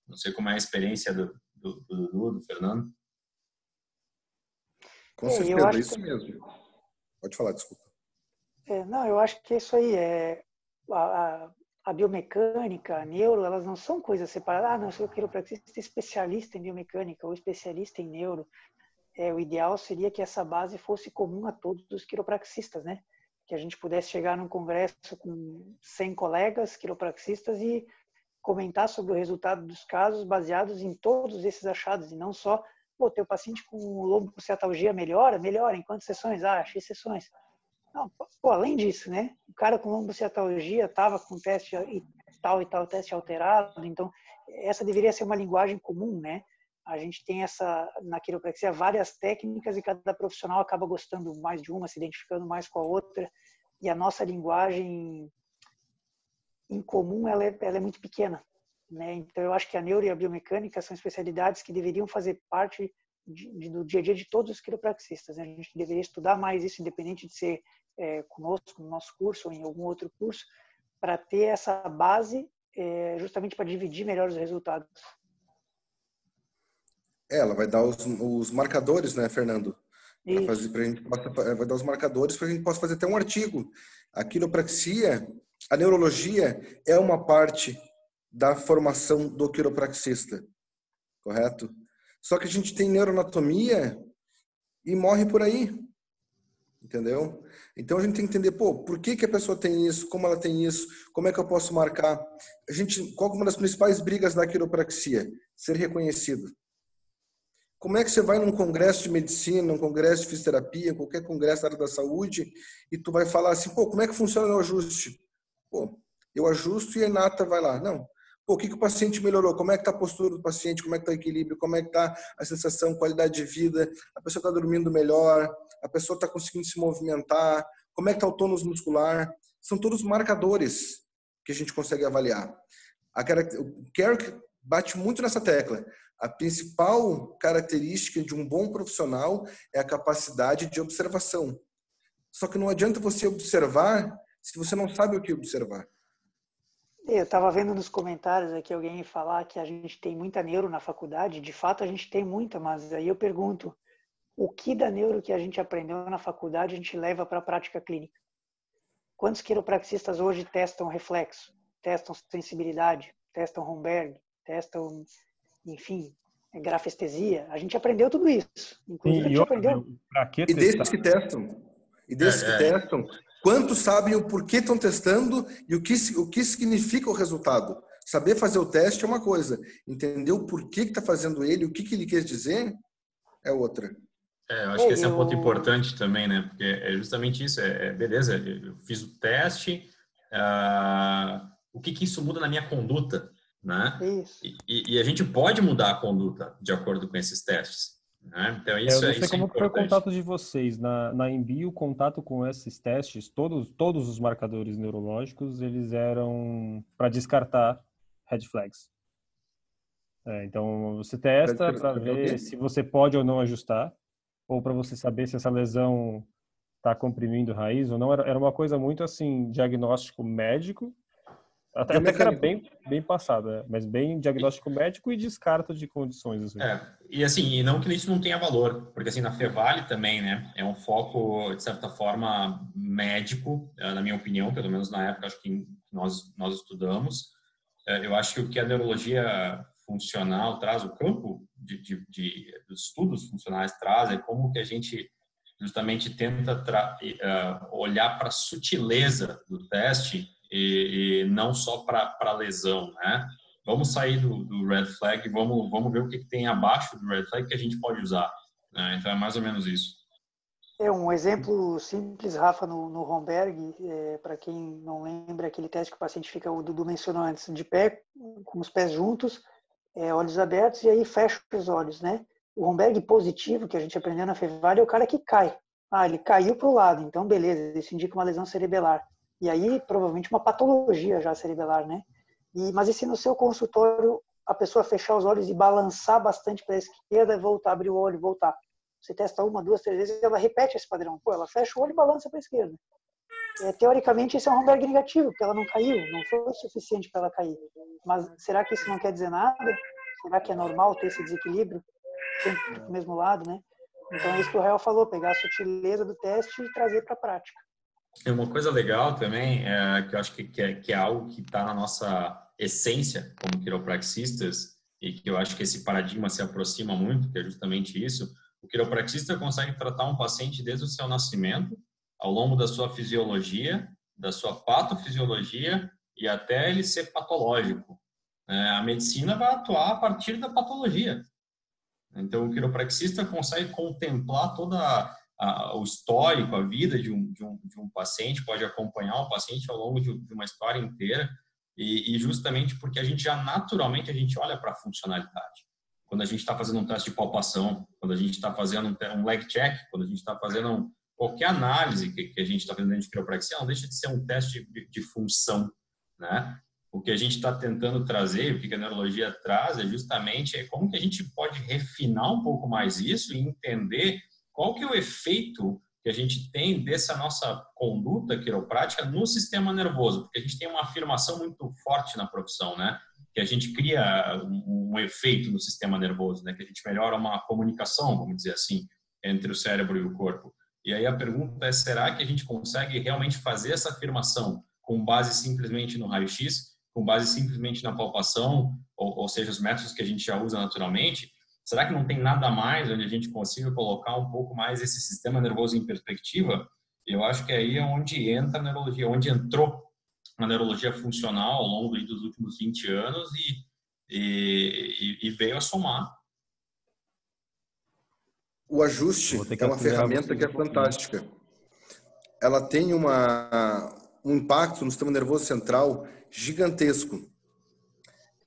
Não sei como é a experiência do do, do, do, do Fernando. Com certeza é isso que... mesmo. Pode falar desculpa. É, não eu acho que isso aí é a, a biomecânica, a neuro, elas não são coisas separadas. Ah, não, sou quiropraxista especialista em biomecânica ou especialista em neuro. É, o ideal seria que essa base fosse comum a todos os quiropraxistas, né? Que a gente pudesse chegar num congresso com 100 colegas quiropraxistas e comentar sobre o resultado dos casos baseados em todos esses achados e não só, pô, teu paciente com lombociatalgia melhora? Melhora. Em quantas sessões? Ah, X sessões. Não, pô, além disso, né? O cara com lombociatalgia estava com teste e tal e tal teste alterado, então essa deveria ser uma linguagem comum, né? A gente tem essa na quiropraxia várias técnicas e cada profissional acaba gostando mais de uma, se identificando mais com a outra, e a nossa linguagem em comum ela é, ela é muito pequena, né? Então eu acho que a neuro e a biomecânica são especialidades que deveriam fazer parte de, de, do dia a dia de todos os quiropraxistas. Né? A gente deveria estudar mais isso, independente de ser é, conosco no nosso curso ou em algum outro curso, para ter essa base é, justamente para dividir melhor os resultados. É, ela vai dar os, os marcadores, né, Fernando? Fazer, pra gente possa, vai dar os marcadores para a gente possa fazer até um artigo. A quiropraxia, a neurologia é uma parte da formação do quiropraxista, correto? Só que a gente tem neuroanatomia e morre por aí entendeu? Então a gente tem que entender, pô, por que, que a pessoa tem isso, como ela tem isso, como é que eu posso marcar? A gente, qual é uma das principais brigas da quiropraxia? Ser reconhecido. Como é que você vai num congresso de medicina, num congresso de fisioterapia, qualquer congresso da área da saúde, e tu vai falar assim, pô, como é que funciona o ajuste? Pô, eu ajusto e a Nata vai lá. Não, o que, que o paciente melhorou? Como é que está a postura do paciente? Como é que está o equilíbrio? Como é que está a sensação, qualidade de vida? A pessoa está dormindo melhor? A pessoa está conseguindo se movimentar? Como é que está o tônus muscular? São todos marcadores que a gente consegue avaliar. A, o Kerk bate muito nessa tecla. A principal característica de um bom profissional é a capacidade de observação. Só que não adianta você observar se você não sabe o que observar. Eu estava vendo nos comentários aqui alguém falar que a gente tem muita neuro na faculdade. De fato, a gente tem muita, mas aí eu pergunto: o que da neuro que a gente aprendeu na faculdade a gente leva para a prática clínica? Quantos quiropraxistas hoje testam reflexo, testam sensibilidade, testam Romberg, testam, enfim, grafestesia? A gente aprendeu tudo isso. Inclusive, a gente aprendeu. e desses que testam, e desses é, que é. testam, Quantos sabem o porquê estão testando e o que, o que significa o resultado? Saber fazer o teste é uma coisa, entender o porquê que está fazendo ele, o que, que ele quer dizer, é outra. É, eu acho que esse é um ponto importante também, né? Porque é justamente isso. É, é, beleza, eu fiz o teste, ah, o que, que isso muda na minha conduta, né? Isso. E- e a gente pode mudar a conduta de acordo com esses testes. Né? Então, É, isso eu não é, sei isso é como foi o contato de vocês. Na, na Embi, o contato com esses testes, todos, todos os marcadores neurológicos, eles eram para descartar red flags. É, então, você testa para ver se você pode ou não ajustar, ou para você saber se essa lesão está comprimindo raiz ou não. Era, era uma coisa muito assim, diagnóstico médico, até, até que era bem, bem passado, é, mas bem diagnóstico médico e descarta de condições. Assim. É, e assim, e não que isso não tenha valor, porque assim, na Fevale também, né, é um foco, de certa forma, médico, eh, na minha opinião, pelo menos na época, acho que nós, nós estudamos. Eh, Eu acho que o que a neurologia funcional traz, o campo de, de, de dos estudos funcionais traz, é como que a gente justamente tenta tra- eh, olhar para a sutileza do teste e, e não só para lesão, né? vamos sair do, do red flag, vamos, vamos ver o que, que tem abaixo do red flag que a gente pode usar. né? Então é mais ou menos isso. É um exemplo simples, Rafa, no, no Romberg, é, para quem não lembra, aquele teste que o paciente fica, o Dudu mencionou antes, de pé, com os pés juntos, é, olhos abertos, e aí fecha os olhos, né? O Romberg positivo, que a gente aprendeu na Fevale, é o cara que cai. Ah, ele caiu para o lado, então beleza, isso indica uma lesão cerebelar. E aí, provavelmente, uma patologia já cerebelar, né? E, mas e se no seu consultório a pessoa fechar os olhos e balançar bastante para a esquerda e voltar, abrir o olho e voltar? Você testa uma, duas, três vezes, ela repete esse padrão. Pô, ela fecha o olho e balança para a esquerda. É, teoricamente, esse é um Romberg negativo, porque ela não caiu, não foi suficiente para ela cair. Mas será que isso não quer dizer nada? Será que é normal ter esse desequilíbrio sempre do mesmo lado, né? Então é isso que o Rael falou, pegar a sutileza do teste e trazer para a prática. E uma coisa legal também, é, que eu acho que, que, é, que é algo que está na nossa essência como quiropraxistas, e que eu acho que esse paradigma se aproxima muito, que é justamente isso, o quiropraxista consegue tratar um paciente desde o seu nascimento, ao longo da sua fisiologia, da sua patofisiologia e até ele ser patológico. É, a medicina vai atuar a partir da patologia. Então, o quiropraxista consegue contemplar toda o histórico, a vida de um, de, um, de um paciente, pode acompanhar o paciente ao longo de, de uma história inteira e, e, justamente porque a gente já naturalmente a gente olha para a funcionalidade. Quando a gente está fazendo um teste de palpação, quando a gente está fazendo um, um leg check, quando a gente está fazendo um, qualquer análise que, que a gente está fazendo dentro de quiropraxia, não deixa de ser um teste de, de função, né? O que a gente está tentando trazer, o que a neurologia traz, é justamente como que a gente pode refinar um pouco mais isso e entender qual que é o efeito que a gente tem dessa nossa conduta quiroprática no sistema nervoso, porque a gente tem uma afirmação muito forte na profissão, né? Que a gente cria um, um efeito no sistema nervoso, né? Que a gente melhora uma comunicação, vamos dizer assim, entre o cérebro e o corpo. E aí a pergunta é: será que a gente consegue realmente fazer essa afirmação com base simplesmente no raio-x, com base simplesmente na palpação, ou, ou seja, os métodos que a gente já usa naturalmente? Será que não tem nada mais onde a gente consiga colocar um pouco mais esse sistema nervoso em perspectiva? Eu acho que aí é onde entra a neurologia, onde entrou a neurologia funcional ao longo dos últimos 20 anos e, e, e veio a somar. O ajuste é uma ferramenta que é fantástica. Ela tem uma, um impacto no sistema nervoso central gigantesco.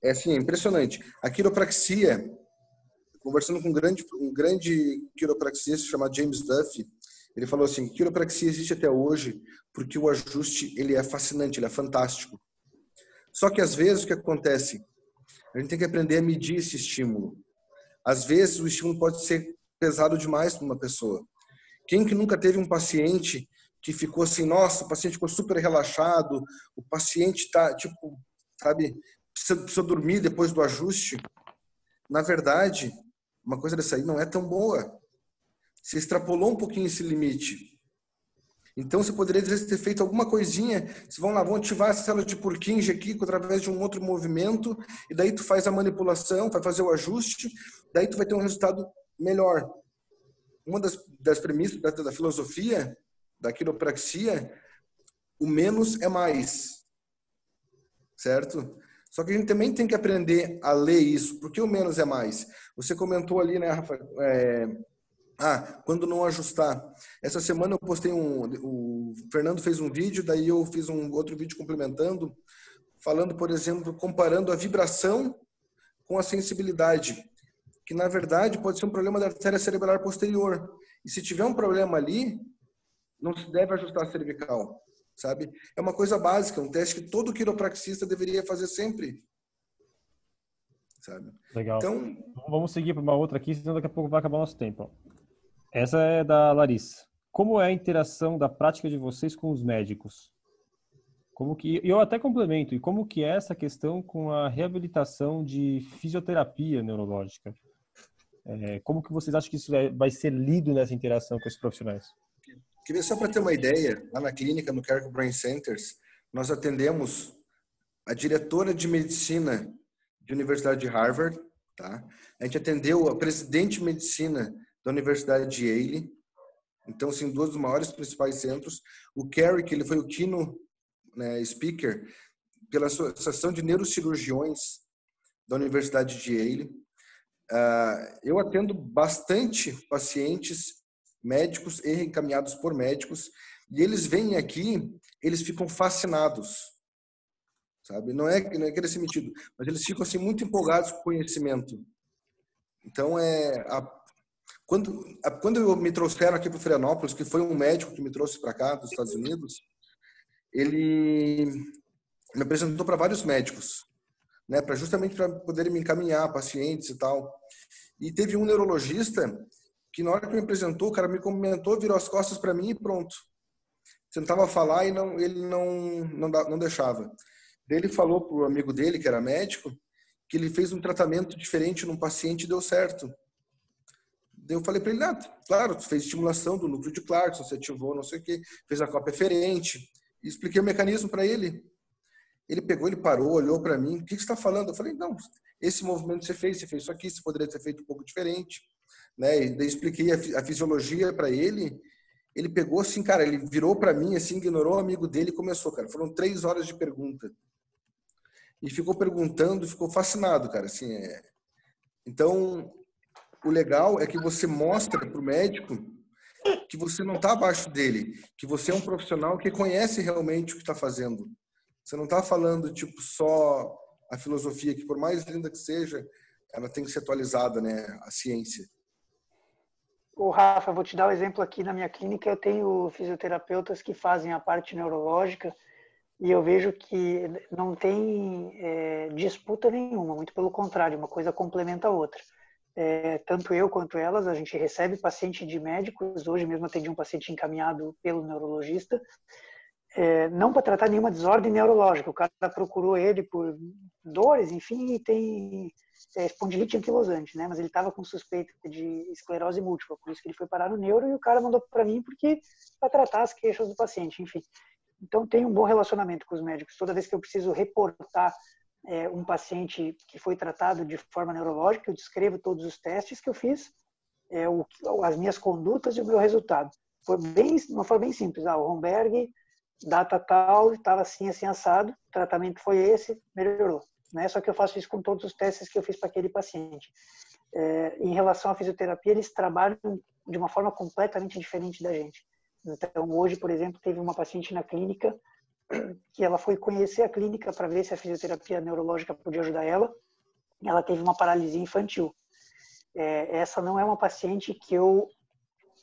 É assim, é impressionante. A quiropraxia, conversando com um grande, um grande quiropraxista chamado James Duffy, ele falou assim, quiropraxia existe até hoje porque o ajuste ele é fascinante, ele é fantástico. Só que às vezes o que acontece? A gente tem que aprender a medir esse estímulo. Às vezes o estímulo pode ser pesado demais para uma pessoa. Quem que nunca teve um paciente que ficou assim, nossa, o paciente ficou super relaxado, o paciente tá, tipo, sabe, precisa, precisa dormir depois do ajuste. Na verdade, uma coisa dessa aí não é tão boa. Você extrapolou um pouquinho esse limite. Então, você poderia ter feito alguma coisinha. Vocês vão lá, vão ativar essa célula de Purkinje aqui através de um outro movimento, e daí tu faz a manipulação, vai fazer o ajuste, daí tu vai ter um resultado melhor. Uma das, das premissas da, da filosofia da quiropraxia, o menos é mais. Certo? Só que a gente também tem que aprender a ler isso, porque o menos é mais. Você comentou ali, né, Rafa? É, ah, quando não ajustar. Essa semana eu postei um. O Fernando fez um vídeo, daí eu fiz um outro vídeo complementando, falando, por exemplo, comparando a vibração com a sensibilidade, que na verdade pode ser um problema da artéria cerebral posterior. E se tiver um problema ali, não se deve ajustar a cervical sabe? É uma coisa básica, um teste que todo quiropraxista deveria fazer sempre, sabe? Legal. Então, vamos seguir para uma outra aqui, senão daqui a pouco vai acabar o nosso tempo. Essa é da Larissa. Como é a interação da prática de vocês com os médicos? Como que eu até complemento e como que é essa questão com a reabilitação de fisioterapia neurológica? É, como que vocês acham que isso vai ser lido nessa interação com esses profissionais? Queria só para ter uma ideia, lá na clínica, no Carco Brain Centers, nós atendemos a diretora de medicina da Universidade de Harvard, tá? A gente atendeu a presidente de medicina da Universidade de Yale, então, assim, dois dos maiores principais centros. O que ele foi o keynote né, speaker pela Associação de Neurocirurgiões da Universidade de Yale. Uh, eu atendo bastante pacientes médicos e encaminhados por médicos, e eles vêm aqui, eles ficam fascinados, sabe? Não é, não é querer ser metido, mas eles ficam assim muito empolgados com o conhecimento. Então é a, quando a, quando eu me trouxeram aqui para Florianópolis, que foi um médico que me trouxe para cá dos Estados Unidos, ele me apresentou para vários médicos, né, para justamente para poderem me encaminhar pacientes e tal. E teve um neurologista que na hora que me apresentou, o cara me cumprimentou, virou as costas para mim e pronto. Tentava falar e não, ele não, não, não deixava. Ele falou pro amigo dele, que era médico, que ele fez um tratamento diferente num paciente e deu certo. eu falei para ele, ah, claro, fez estimulação do núcleo de Clarkson, você ativou não sei o quê, fez a cópia ferente. E expliquei o mecanismo para ele. Ele pegou, ele parou, olhou para mim, o que, que você está falando? Eu falei, não, esse movimento você fez, você fez isso aqui, você poderia ter feito um pouco diferente né? E daí expliquei a, a fisiologia para ele. Ele pegou assim, cara, ele virou para mim, assim, ignorou o amigo dele e começou, cara. Foram três horas de pergunta. E ficou perguntando, ficou fascinado, cara. Assim, é... Então, o legal é que você mostra para o médico que você não está abaixo dele, que você é um profissional que conhece realmente o que está fazendo. Você não está falando tipo só a filosofia, que por mais linda que seja, ela tem que ser atualizada, né? A ciência. O Rafa, vou te dar um exemplo aqui na minha clínica. Eu tenho fisioterapeutas que fazem a parte neurológica e eu vejo que não tem é, disputa nenhuma, muito pelo contrário, uma coisa complementa a outra. É, tanto eu quanto elas, a gente recebe paciente de médicos. Hoje mesmo atendi um paciente encaminhado pelo neurologista, é, não para tratar nenhuma desordem neurológica. O cara procurou ele por dores, enfim, e tem é, espondilite anquilosante, né? Mas ele estava com suspeita de esclerose múltipla, por isso que ele foi parar no neuro e o cara mandou para mim porque para tratar as queixas do paciente, enfim. Então tem um bom relacionamento com os médicos. Toda vez que eu preciso reportar é, um paciente que foi tratado de forma neurológica, eu descrevo todos os testes que eu fiz, é, o, as minhas condutas e o meu resultado. Foi bem, uma forma bem simples. Ah, o Romberg, data tal, estava assim, assim, assado, o tratamento foi esse, melhorou né? Só que eu faço isso com todos os testes que eu fiz para aquele paciente. É, em relação à fisioterapia, eles trabalham de uma forma completamente diferente da gente. Então, hoje, por exemplo, teve uma paciente na clínica que ela foi conhecer a clínica para ver se a fisioterapia neurológica podia ajudar ela. Ela teve uma paralisia infantil. É, essa não é uma paciente que eu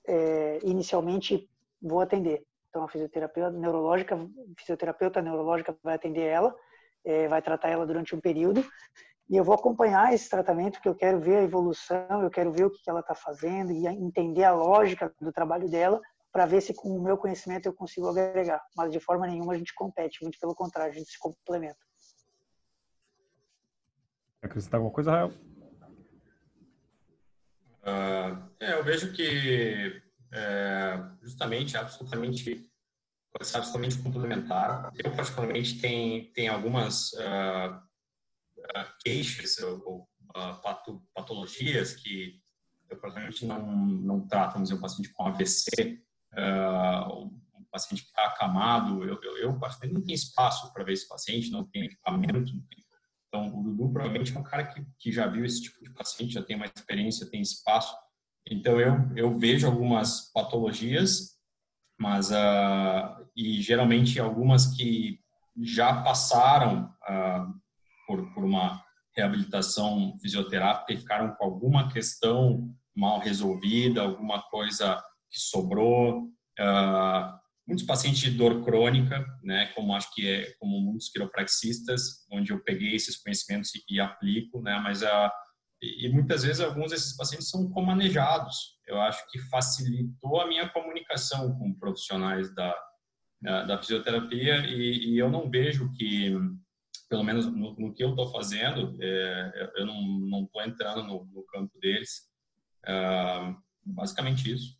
é, inicialmente vou atender. Então, a fisioterapeuta neurológica, fisioterapeuta neurológica vai atender ela vai tratar ela durante um período e eu vou acompanhar esse tratamento que eu quero ver a evolução, eu quero ver o que ela está fazendo e entender a lógica do trabalho dela para ver se com o meu conhecimento eu consigo agregar. Mas de forma nenhuma a gente compete, muito pelo contrário, a gente se complementa. Acrescentar alguma coisa, Rael? Uh, é, eu vejo que é, justamente, absolutamente pode ser absolutamente complementar. Eu, particularmente, tenho, tenho algumas uh, queixas ou, uh, pato, patologias que eu, particularmente, não, não trato. Vamos um paciente com AVC, um paciente que está acamado. Eu, eu, eu, particularmente, não tenho espaço para ver esse paciente, não tenho equipamento, não tenho Então, o Dudu provavelmente é um cara que, que já viu esse tipo de paciente, já tem uma experiência, tem espaço. Então, eu, eu vejo algumas patologias, mas, uh, e geralmente algumas que já passaram uh, por, por uma reabilitação fisioterápica e ficaram com alguma questão mal resolvida, alguma coisa que sobrou. Uh, muitos pacientes de dor crônica, né, como acho que é como muitos quiropraxistas, onde eu peguei esses conhecimentos e, e aplico, né, mas a e, muitas vezes alguns desses pacientes são comanejados. Eu acho que facilitou a minha comunicação com profissionais da da, da fisioterapia e, e, eu não vejo que pelo menos no, no que eu estou fazendo, é, eu não estou entrando no, no, campo deles. É, basicamente isso.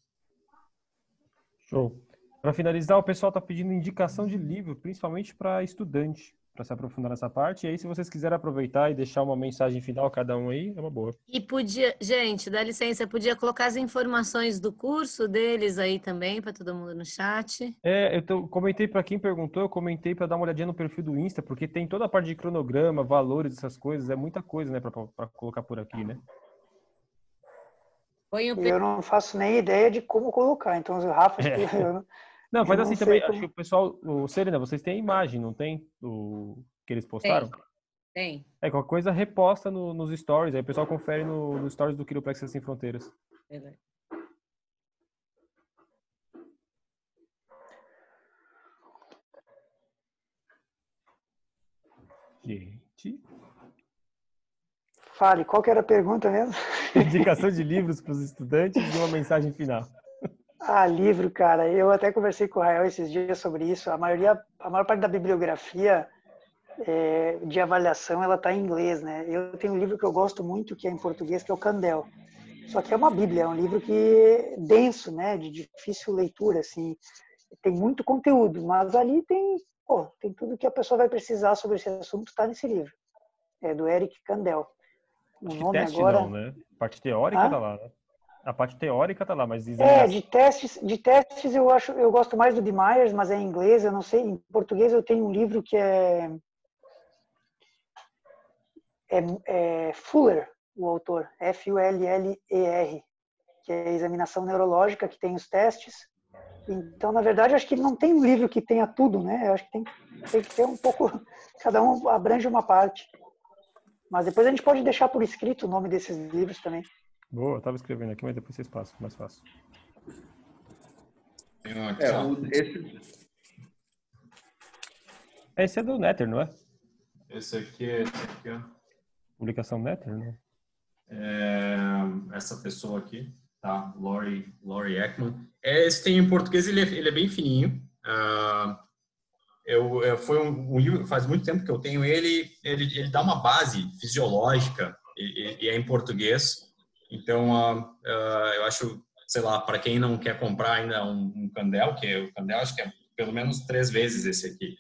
Show. Para finalizar, o pessoal está pedindo indicação de livro, principalmente para estudante, para se aprofundar nessa parte. E aí, se vocês quiserem aproveitar e deixar uma mensagem final cada um aí, é uma boa. E podia, gente, dá licença, podia colocar as informações do curso deles aí também para todo mundo no chat. É, eu tô, comentei para quem perguntou, eu comentei para dar uma olhadinha no perfil do Insta, porque tem toda a parte de cronograma, valores, essas coisas, é muita coisa, né, para colocar por aqui, né? Eu não faço nem ideia de como colocar, então o Rafa é. eu, Não, mas assim também, como... acho que o pessoal, o Serena, vocês têm a imagem, não tem? O que eles postaram? Tem. tem. É, qualquer coisa reposta no, nos stories, aí o pessoal confere no, no stories do Quiropraxia Sem Fronteiras. Verdade. Gente. Fale, qual que era a pergunta mesmo? Indicação de livros para os estudantes e uma mensagem final. Ah, livro, cara. Eu até conversei com o Rael esses dias sobre isso. A maioria, a maior parte da bibliografia é, de avaliação, ela está em inglês, né? Eu tenho um livro que eu gosto muito, que é em português, que é o Candel. Só que é uma bíblia, é um livro que é denso, né? De difícil leitura, assim. Tem muito conteúdo, mas ali tem, pô, tem tudo que a pessoa vai precisar sobre esse assunto, está nesse livro. É do Eric Candel. O nome teste agora... não, né? Parte teórica ah? tá lá, né? A parte teórica tá lá, mas É, de testes, de testes eu acho, eu gosto mais do de Myers, mas é em inglês, eu não sei. Em português eu tenho um livro que é é, é Fuller, o autor, F-U-L-L-E-R, que é a examinação neurológica que tem os testes. Então, na verdade, acho que não tem um livro que tenha tudo, né? Eu acho que tem, tem que ter um pouco, cada um abrange uma parte. Mas depois a gente pode deixar por escrito o nome desses livros também. Boa, eu tava escrevendo aqui, mas depois vocês passam, mais fácil. É, o, esse... esse é do Netter, não é? Esse aqui é. Esse aqui, ó. Publicação Netter, né? É, essa pessoa aqui, tá? Lori, Lori Ekman. É, esse tem em português, ele é, ele é bem fininho. Uh, eu, eu, foi um, um, livro, faz muito tempo que eu tenho ele, ele, ele dá uma base fisiológica e, e é em português. Então, uh, uh, eu acho, sei lá, para quem não quer comprar ainda um, um, Candel, que o Candel acho que é pelo menos três vezes esse aqui.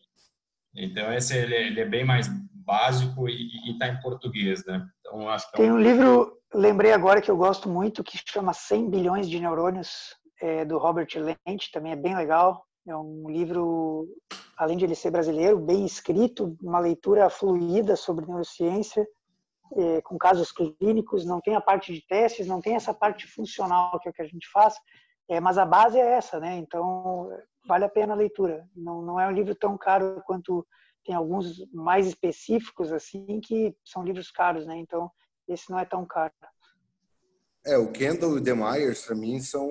Então, esse ele, é, ele é bem mais básico e está em português, né? Então, acho que é Tem um livro, lembrei agora que eu gosto muito, que chama 100 bilhões de neurônios, é, do Robert Lent, também é bem legal. É um livro, além de ele ser brasileiro, bem escrito, uma leitura fluida sobre neurociência com casos clínicos, não tem a parte de testes, não tem essa parte funcional que é o que a gente faz, é, mas a base é essa, né? Então, vale a pena a leitura. Não, não é um livro tão caro quanto tem alguns mais específicos, assim, que são livros caros, né? Então, esse não é tão caro. É, o Kendall e o The Myers, para mim, são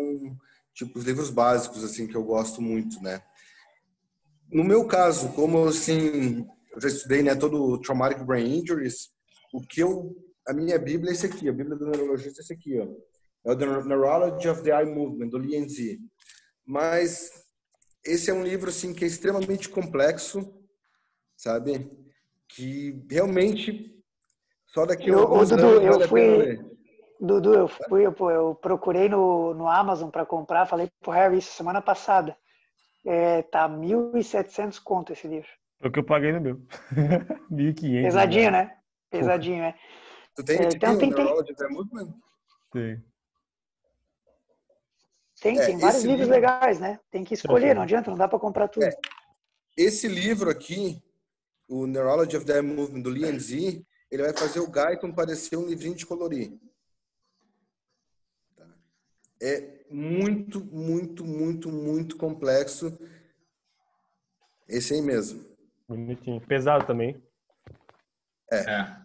tipo os livros básicos, assim, que eu gosto muito, né? No meu caso, como, assim, eu já estudei, né, todo o Traumatic Brain Injuries, o que eu a minha Bíblia é esse aqui, a Bíblia do neurologista é esse aqui, ó. É o The Neurology of the Eye Movement do Lien Zi. Mas esse é um livro assim que é extremamente complexo, sabe? Que realmente só daqui a eu, alguns Dudu, anos eu fui Dudu, eu fui, eu, eu procurei no, no Amazon para comprar, falei pro Harry isso semana passada. É, tá 1.700 conto esse livro. É o que eu paguei no meu. 1.500. Pesadinho, né? Pesadinho, é. Tu tem, é, então, tem, tem... Tem. Tem, é, tem vários livros livro... legais, né? Tem que escolher, não adianta, não dá para comprar tudo. É. Esse livro aqui, o Neurology of the Movement, do Lien Zi, ele vai fazer o Guyton parecer um livrinho de colorir. Tá? É muito, muito, muito, muito complexo. Esse aí mesmo. Bonitinho. Pesado também. É.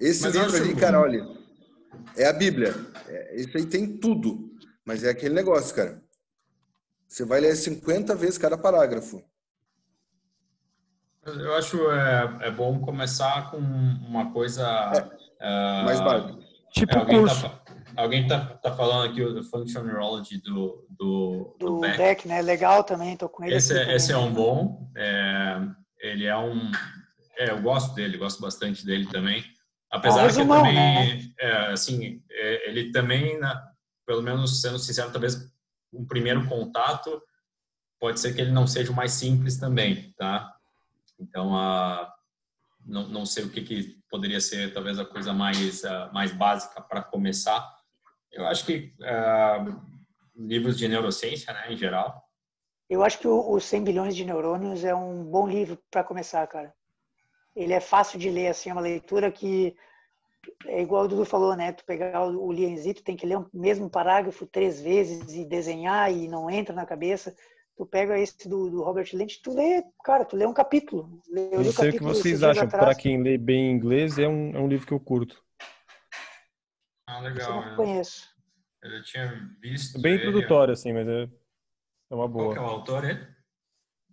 Esse Mas livro ali, cara, olha, é a Bíblia. É, isso aí tem tudo. Mas é aquele negócio, cara. Você vai ler 50 vezes cada parágrafo. Eu acho é, é bom começar com uma coisa ah, Mais básico. Tipo É, alguém curso. tá, alguém tá, tá falando aqui o Function Neurology do, do, do Do Beck. deck, né? Legal também, tô com ele Esse, aqui é, esse é um bom. é, ele é um. É, eu gosto dele, gosto bastante dele também. Apesar que também, é, assim, é, ele também, pelo menos sendo sincero, talvez um primeiro contato pode ser que ele não seja o mais simples também, tá? Então, a, não, não sei o que, que poderia ser talvez a coisa mais ah, mais básica para começar. Eu acho que ah, livros de neurociência, né, em geral, Eu acho que o, o 100 bilhões de neurônios é um bom livro para começar, cara. Ele é fácil de ler, assim, é uma leitura que é igual o Dudu falou, né? Tu pegar o, o Lienzito, tem que ler o mesmo parágrafo três vezes e desenhar e não entra na cabeça. Tu pega esse do, do Robert Lynch, tu lê, cara, tu lê um capítulo. Eu Não sei o que capítulo vocês acham. Para quem lê bem inglês, é um, é um livro que eu curto. Ah, esse eu legal. não né? conheço. Eu já tinha visto. Bem introdutório, assim, mas é, é uma Qual que é boa. o autor, ele?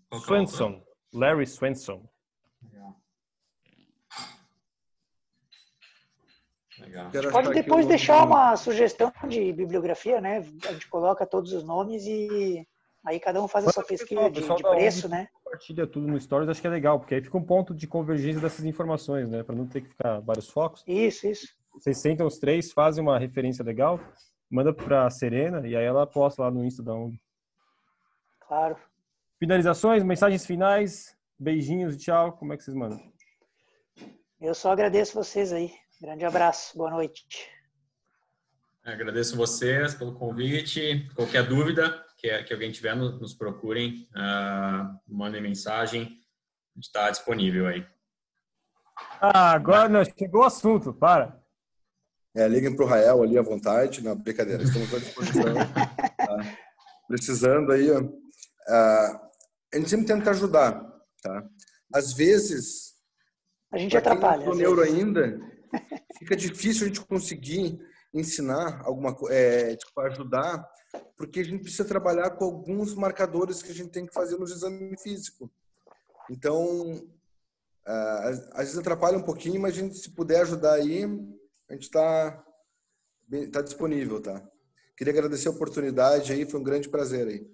Qual que é o autor? Swenson. Larry Swenson. Legal. Pode depois deixar uma sugestão de bibliografia, né? A gente coloca todos os nomes e aí cada um faz a sua Mas, pesquisa pessoal, de, de preço, né? Compartilha tudo no Stories, acho que é legal, porque aí fica um ponto de convergência dessas informações, né? Para não ter que ficar vários focos. Isso, isso. Vocês sentam os três, fazem uma referência legal, manda para Serena e aí ela posta lá no Insta da ONG. Claro. Finalizações, mensagens finais, beijinhos e tchau. Como é que vocês mandam? Eu só agradeço vocês aí. Grande abraço. Boa noite. Agradeço vocês pelo convite. Qualquer dúvida que, que alguém tiver, nos, procurem, ah, mandem mensagem. A gente está disponível aí. Ah, agora não, chegou o assunto, para. É, liguem pro Rael ali à vontade. Não, brincadeira, estamos à disposição. tá? Precisando aí, ó. Ah, a gente sempre tenta ajudar, tá? Às vezes, A gente quem atrapalha. às neuro ainda, fica difícil a gente conseguir ensinar alguma coisa, é, tipo, ajudar, porque a gente precisa trabalhar com alguns marcadores que a gente tem que fazer no exame físico. Então, ah, às vezes atrapalha um pouquinho, mas a gente, se puder ajudar aí, a gente está tá disponível, tá? Queria agradecer a oportunidade aí, foi um grande prazer aí.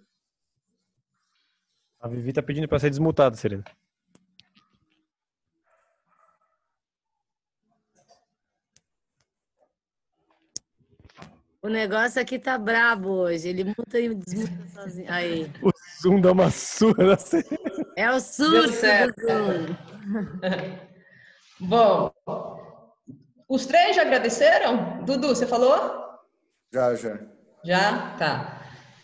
A Vivi tá pedindo para ser desmutada, Serena. O negócio aqui tá brabo hoje. Ele muta e desmuta sozinho. Aí. O Zoom dá uma surra na Serena. É o surto do Zoom. Bom, os três já agradeceram? Dudu, você falou? Já, já. Já? Tá.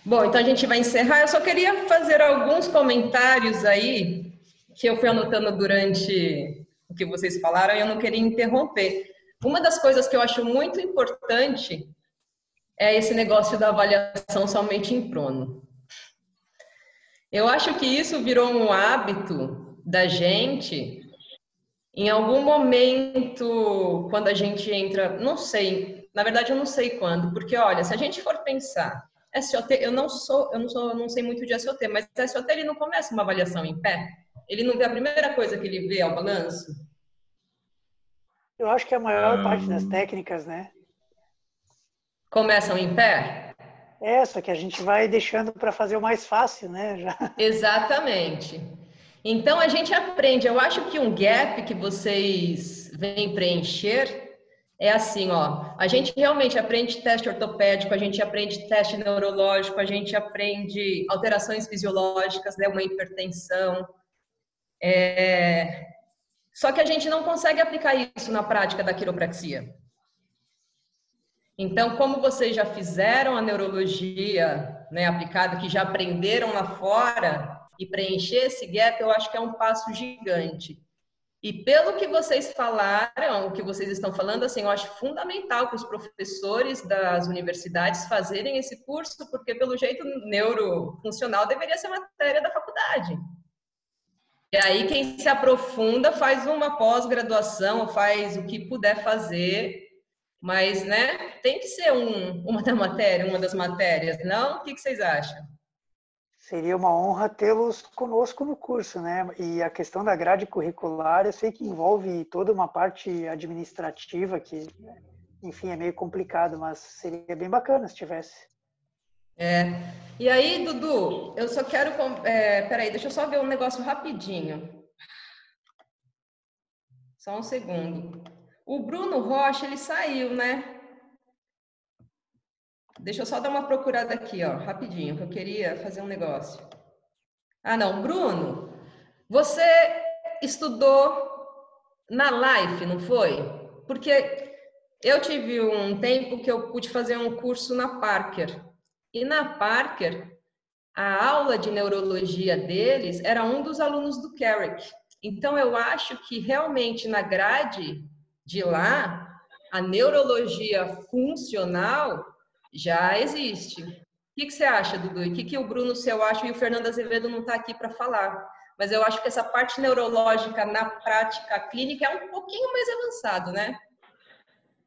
Bom, então a gente vai encerrar. Eu só queria fazer alguns comentários aí que eu fui anotando durante o que vocês falaram e eu não queria interromper. Uma das coisas que eu acho muito importante é esse negócio da avaliação somente em prono. Eu acho que isso virou um hábito da gente em algum momento, quando a gente entra, não sei, na verdade eu não sei quando, porque olha, se a gente for pensar, SOT, eu não sou, eu não sou, eu não sei muito de SOT, mas SOT ele não começa uma avaliação em pé. Ele não vê a primeira coisa que ele vê é o balanço. Eu acho que a maior Ah. parte das técnicas, né? Começam em pé? É, só que a gente vai deixando para fazer o mais fácil, né? Já. Exatamente. Então a gente aprende. Eu acho que um gap que vocês vêm preencher é assim, ó. A gente realmente aprende teste ortopédico, a gente aprende teste neurológico, a gente aprende alterações fisiológicas, né, uma hipertensão. É... Só que a gente não consegue aplicar isso na prática da quiropraxia. Então, como vocês já fizeram a neurologia né, aplicada, que já aprenderam lá fora, e preencher esse gap, eu acho que é um passo gigante. E pelo que vocês falaram, o que vocês estão falando, assim, eu acho fundamental que os professores das universidades fazerem esse curso, porque pelo jeito neurofuncional deveria ser matéria da faculdade. E aí quem se aprofunda faz uma pós-graduação, faz o que puder fazer, mas, né, tem que ser um, uma da matéria, uma das matérias, não? O que, que vocês acham? Seria uma honra tê-los conosco no curso, né? E a questão da grade curricular, eu sei que envolve toda uma parte administrativa que, enfim, é meio complicado, mas seria bem bacana se tivesse. É. E aí, Dudu, eu só quero. É, peraí, deixa eu só ver um negócio rapidinho. Só um segundo. O Bruno Rocha, ele saiu, né? Deixa eu só dar uma procurada aqui, ó, rapidinho, que eu queria fazer um negócio. Ah, não, Bruno, você estudou na Life, não foi? Porque eu tive um tempo que eu pude fazer um curso na Parker. E na Parker, a aula de neurologia deles era um dos alunos do Carrick. Então, eu acho que realmente na grade de lá, a neurologia funcional já existe. O que, que você acha, Dudu? O que, que o Bruno Seu acha e o Fernando Azevedo não está aqui para falar? Mas eu acho que essa parte neurológica na prática clínica é um pouquinho mais avançado, né?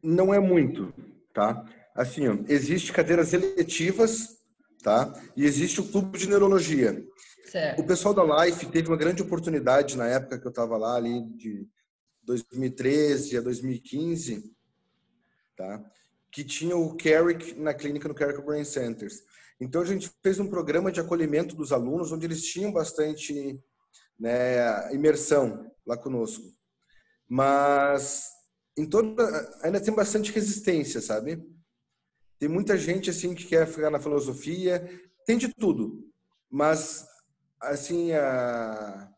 Não é muito, tá? Assim, ó, existe cadeiras eletivas, tá? E existe o clube de neurologia. Certo. O pessoal da Life teve uma grande oportunidade na época que eu estava lá, ali de 2013 a 2015, tá? Que tinha o Carrick na clínica no Carrick Brain Centers. Então a gente fez um programa de acolhimento dos alunos onde eles tinham bastante né, imersão lá conosco. Mas em toda ainda tem bastante resistência, sabe? Tem muita gente assim que quer ficar na filosofia, tem de tudo. Mas assim a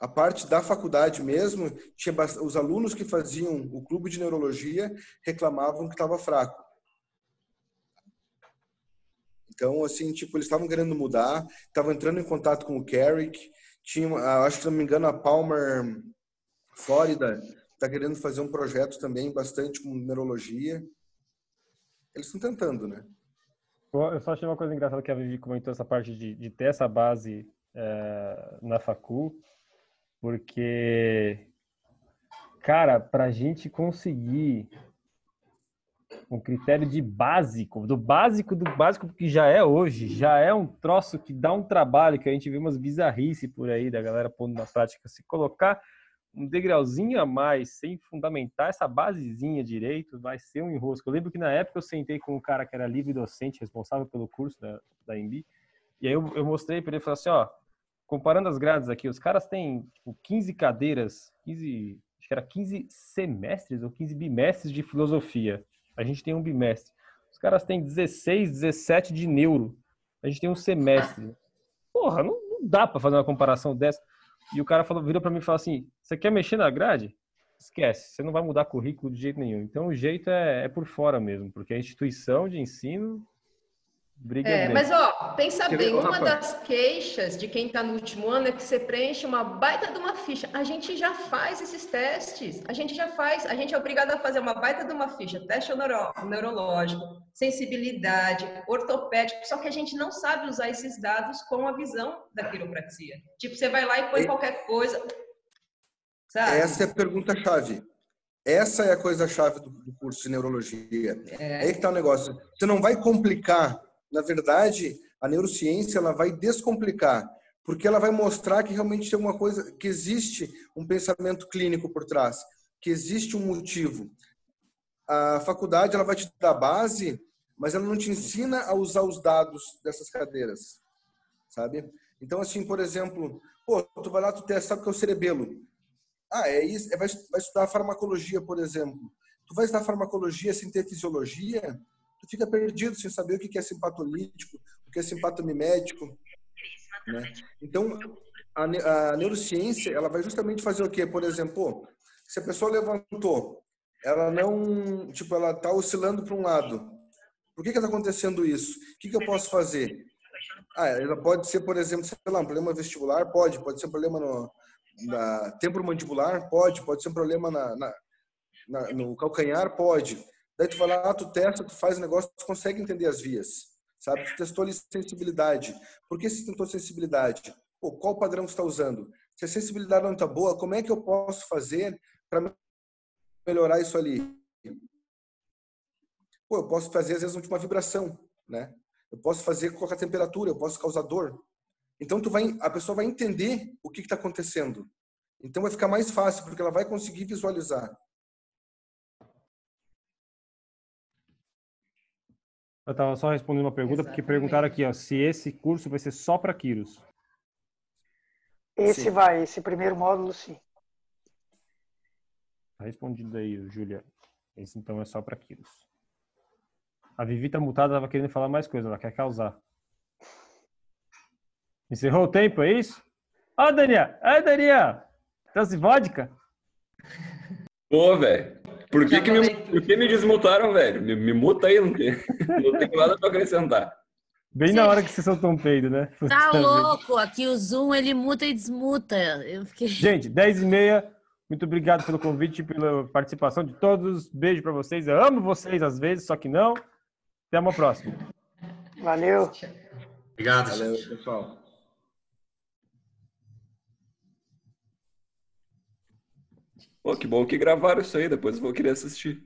a parte da faculdade mesmo, tinha os alunos que faziam o clube de neurologia reclamavam que estava fraco. Então, assim, tipo, eles estavam querendo mudar, estavam entrando em contato com o Carrick, tinha, acho que, se não me engano, a Palmer Flórida está querendo fazer um projeto também bastante com neurologia. Eles estão tentando, né? Eu só achei uma coisa engraçada que a Vivi comentou essa parte de, de ter essa base é, na facul porque, cara, para a gente conseguir um critério de básico, do básico do básico que já é hoje, já é um troço que dá um trabalho, que a gente vê umas bizarrices por aí da galera pondo na prática. Se colocar um degrauzinho a mais, sem fundamentar essa basezinha direito, vai ser um enrosco. Eu lembro que na época eu sentei com um cara que era livre docente, responsável pelo curso da, da EMB, e aí eu, eu mostrei para ele falei assim, ó, comparando as grades aqui, os caras têm tipo, 15 cadeiras, 15, acho que era 15 semestres ou 15 bimestres de filosofia. A gente tem um bimestre. Os caras têm 16, 17 de neuro. A gente tem um semestre. Porra, não, não dá para fazer uma comparação dessa. E o cara falou, virou para mim e falou assim: "Você quer mexer na grade? Esquece, você não vai mudar currículo de jeito nenhum. Então o jeito é, é por fora mesmo, porque a instituição de ensino Briga é, mas ó, pensa bem, uma das queixas de quem está no último ano é que você preenche uma baita de uma ficha. A gente já faz esses testes, a gente já faz, a gente é obrigado a fazer uma baita de uma ficha, teste neuro, neurológico, sensibilidade, ortopédico, só que a gente não sabe usar esses dados com a visão da quiropraxia. Tipo, você vai lá e põe e... qualquer coisa. Sabe? Essa é a pergunta-chave. Essa é a coisa-chave do, do, curso de neurologia. É. Aí que tá o negócio. Você não vai complicar na verdade, a neurociência ela vai descomplicar, porque ela vai mostrar que realmente tem uma coisa, que existe um pensamento clínico por trás, que existe um motivo. A faculdade ela vai te dar base, mas ela não te ensina a usar os dados dessas cadeiras, sabe? Então, assim, por exemplo, pô, tu vai lá, tu testa, sabe o que é o cerebelo? Ah, é isso, é, vai, vai estudar farmacologia, por exemplo. Tu vai estudar farmacologia sem ter fisiologia, tu fica perdido sem saber o que é simpatolítico, o que é simpatomimético. Né? Então, a, a, neurociência, ela vai justamente fazer o quê? Por exemplo, se a pessoa levantou, ela não, tipo, ela está oscilando para um lado. Por que está acontecendo isso? O que, que eu posso fazer? Ah, ela pode ser, por exemplo, sei lá, um problema vestibular? Pode. Pode ser um problema no, na temporomandibular? Pode. Pode ser um problema na, na, na- no calcanhar? Pode. Daí tu vai lá, tu testa, tu faz o negócio, tu consegue entender as vias. Sabe? Tu testou ali sensibilidade. Por que você tentou sensibilidade? Pô, qual padrão você está usando? Se a sensibilidade não está boa, como é que eu posso fazer para melhorar isso ali? Pô, eu posso fazer às vezes uma vibração, né? Eu posso fazer colocar temperatura, eu posso causar dor. Então tu vai, a pessoa vai entender o que está acontecendo. Então vai ficar mais fácil porque ela vai conseguir visualizar. Eu tava só respondendo uma pergunta, porque perguntaram aqui, ó, se esse curso vai ser só para Quiros. Esse Sim. vai, esse primeiro módulo, sim. Tá respondido aí, Júlia. Esse então é só para Quiros. A Vivi tá mutada, tava querendo falar mais coisa, ela quer causar. Encerrou o tempo, é isso? Ó, Daniel! Ó, Daniel! Trouxe vodka? Pô, velho. Por que, que me, por que me desmutaram, velho? Me, me muta aí, não tem, não tem nada pra acrescentar. Bem na hora que vocês soltam um peido, né? Tá louco, aqui o Zoom ele muta e desmuta. Eu fiquei... Gente, 10 e meia. Muito obrigado pelo convite, pela participação de todos. Beijo pra vocês. Eu amo vocês às vezes, só que não. Até uma próxima. Valeu. Obrigado. Valeu, pessoal. Pô, que bom que gravaram isso aí, depois eu vou querer assistir.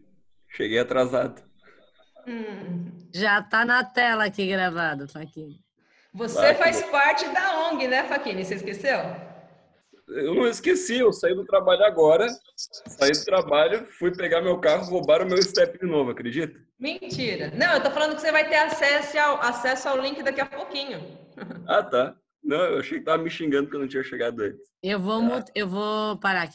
Cheguei atrasado. Hum. Já tá na tela aqui gravado, Faquinha. Você Vai, faz que parte da ONG, né, Faquini? Você esqueceu? Eu não esqueci, eu saí do trabalho agora, saí do trabalho, fui pegar meu carro, roubaram meu step de novo, acredita? Mentira. Não, eu tô falando que você vai ter acesso ao, acesso ao link daqui a pouquinho. Ah, tá. Não, eu achei que tava me xingando porque eu não tinha chegado antes. Eu vou, mut- eu vou parar aqui, ó.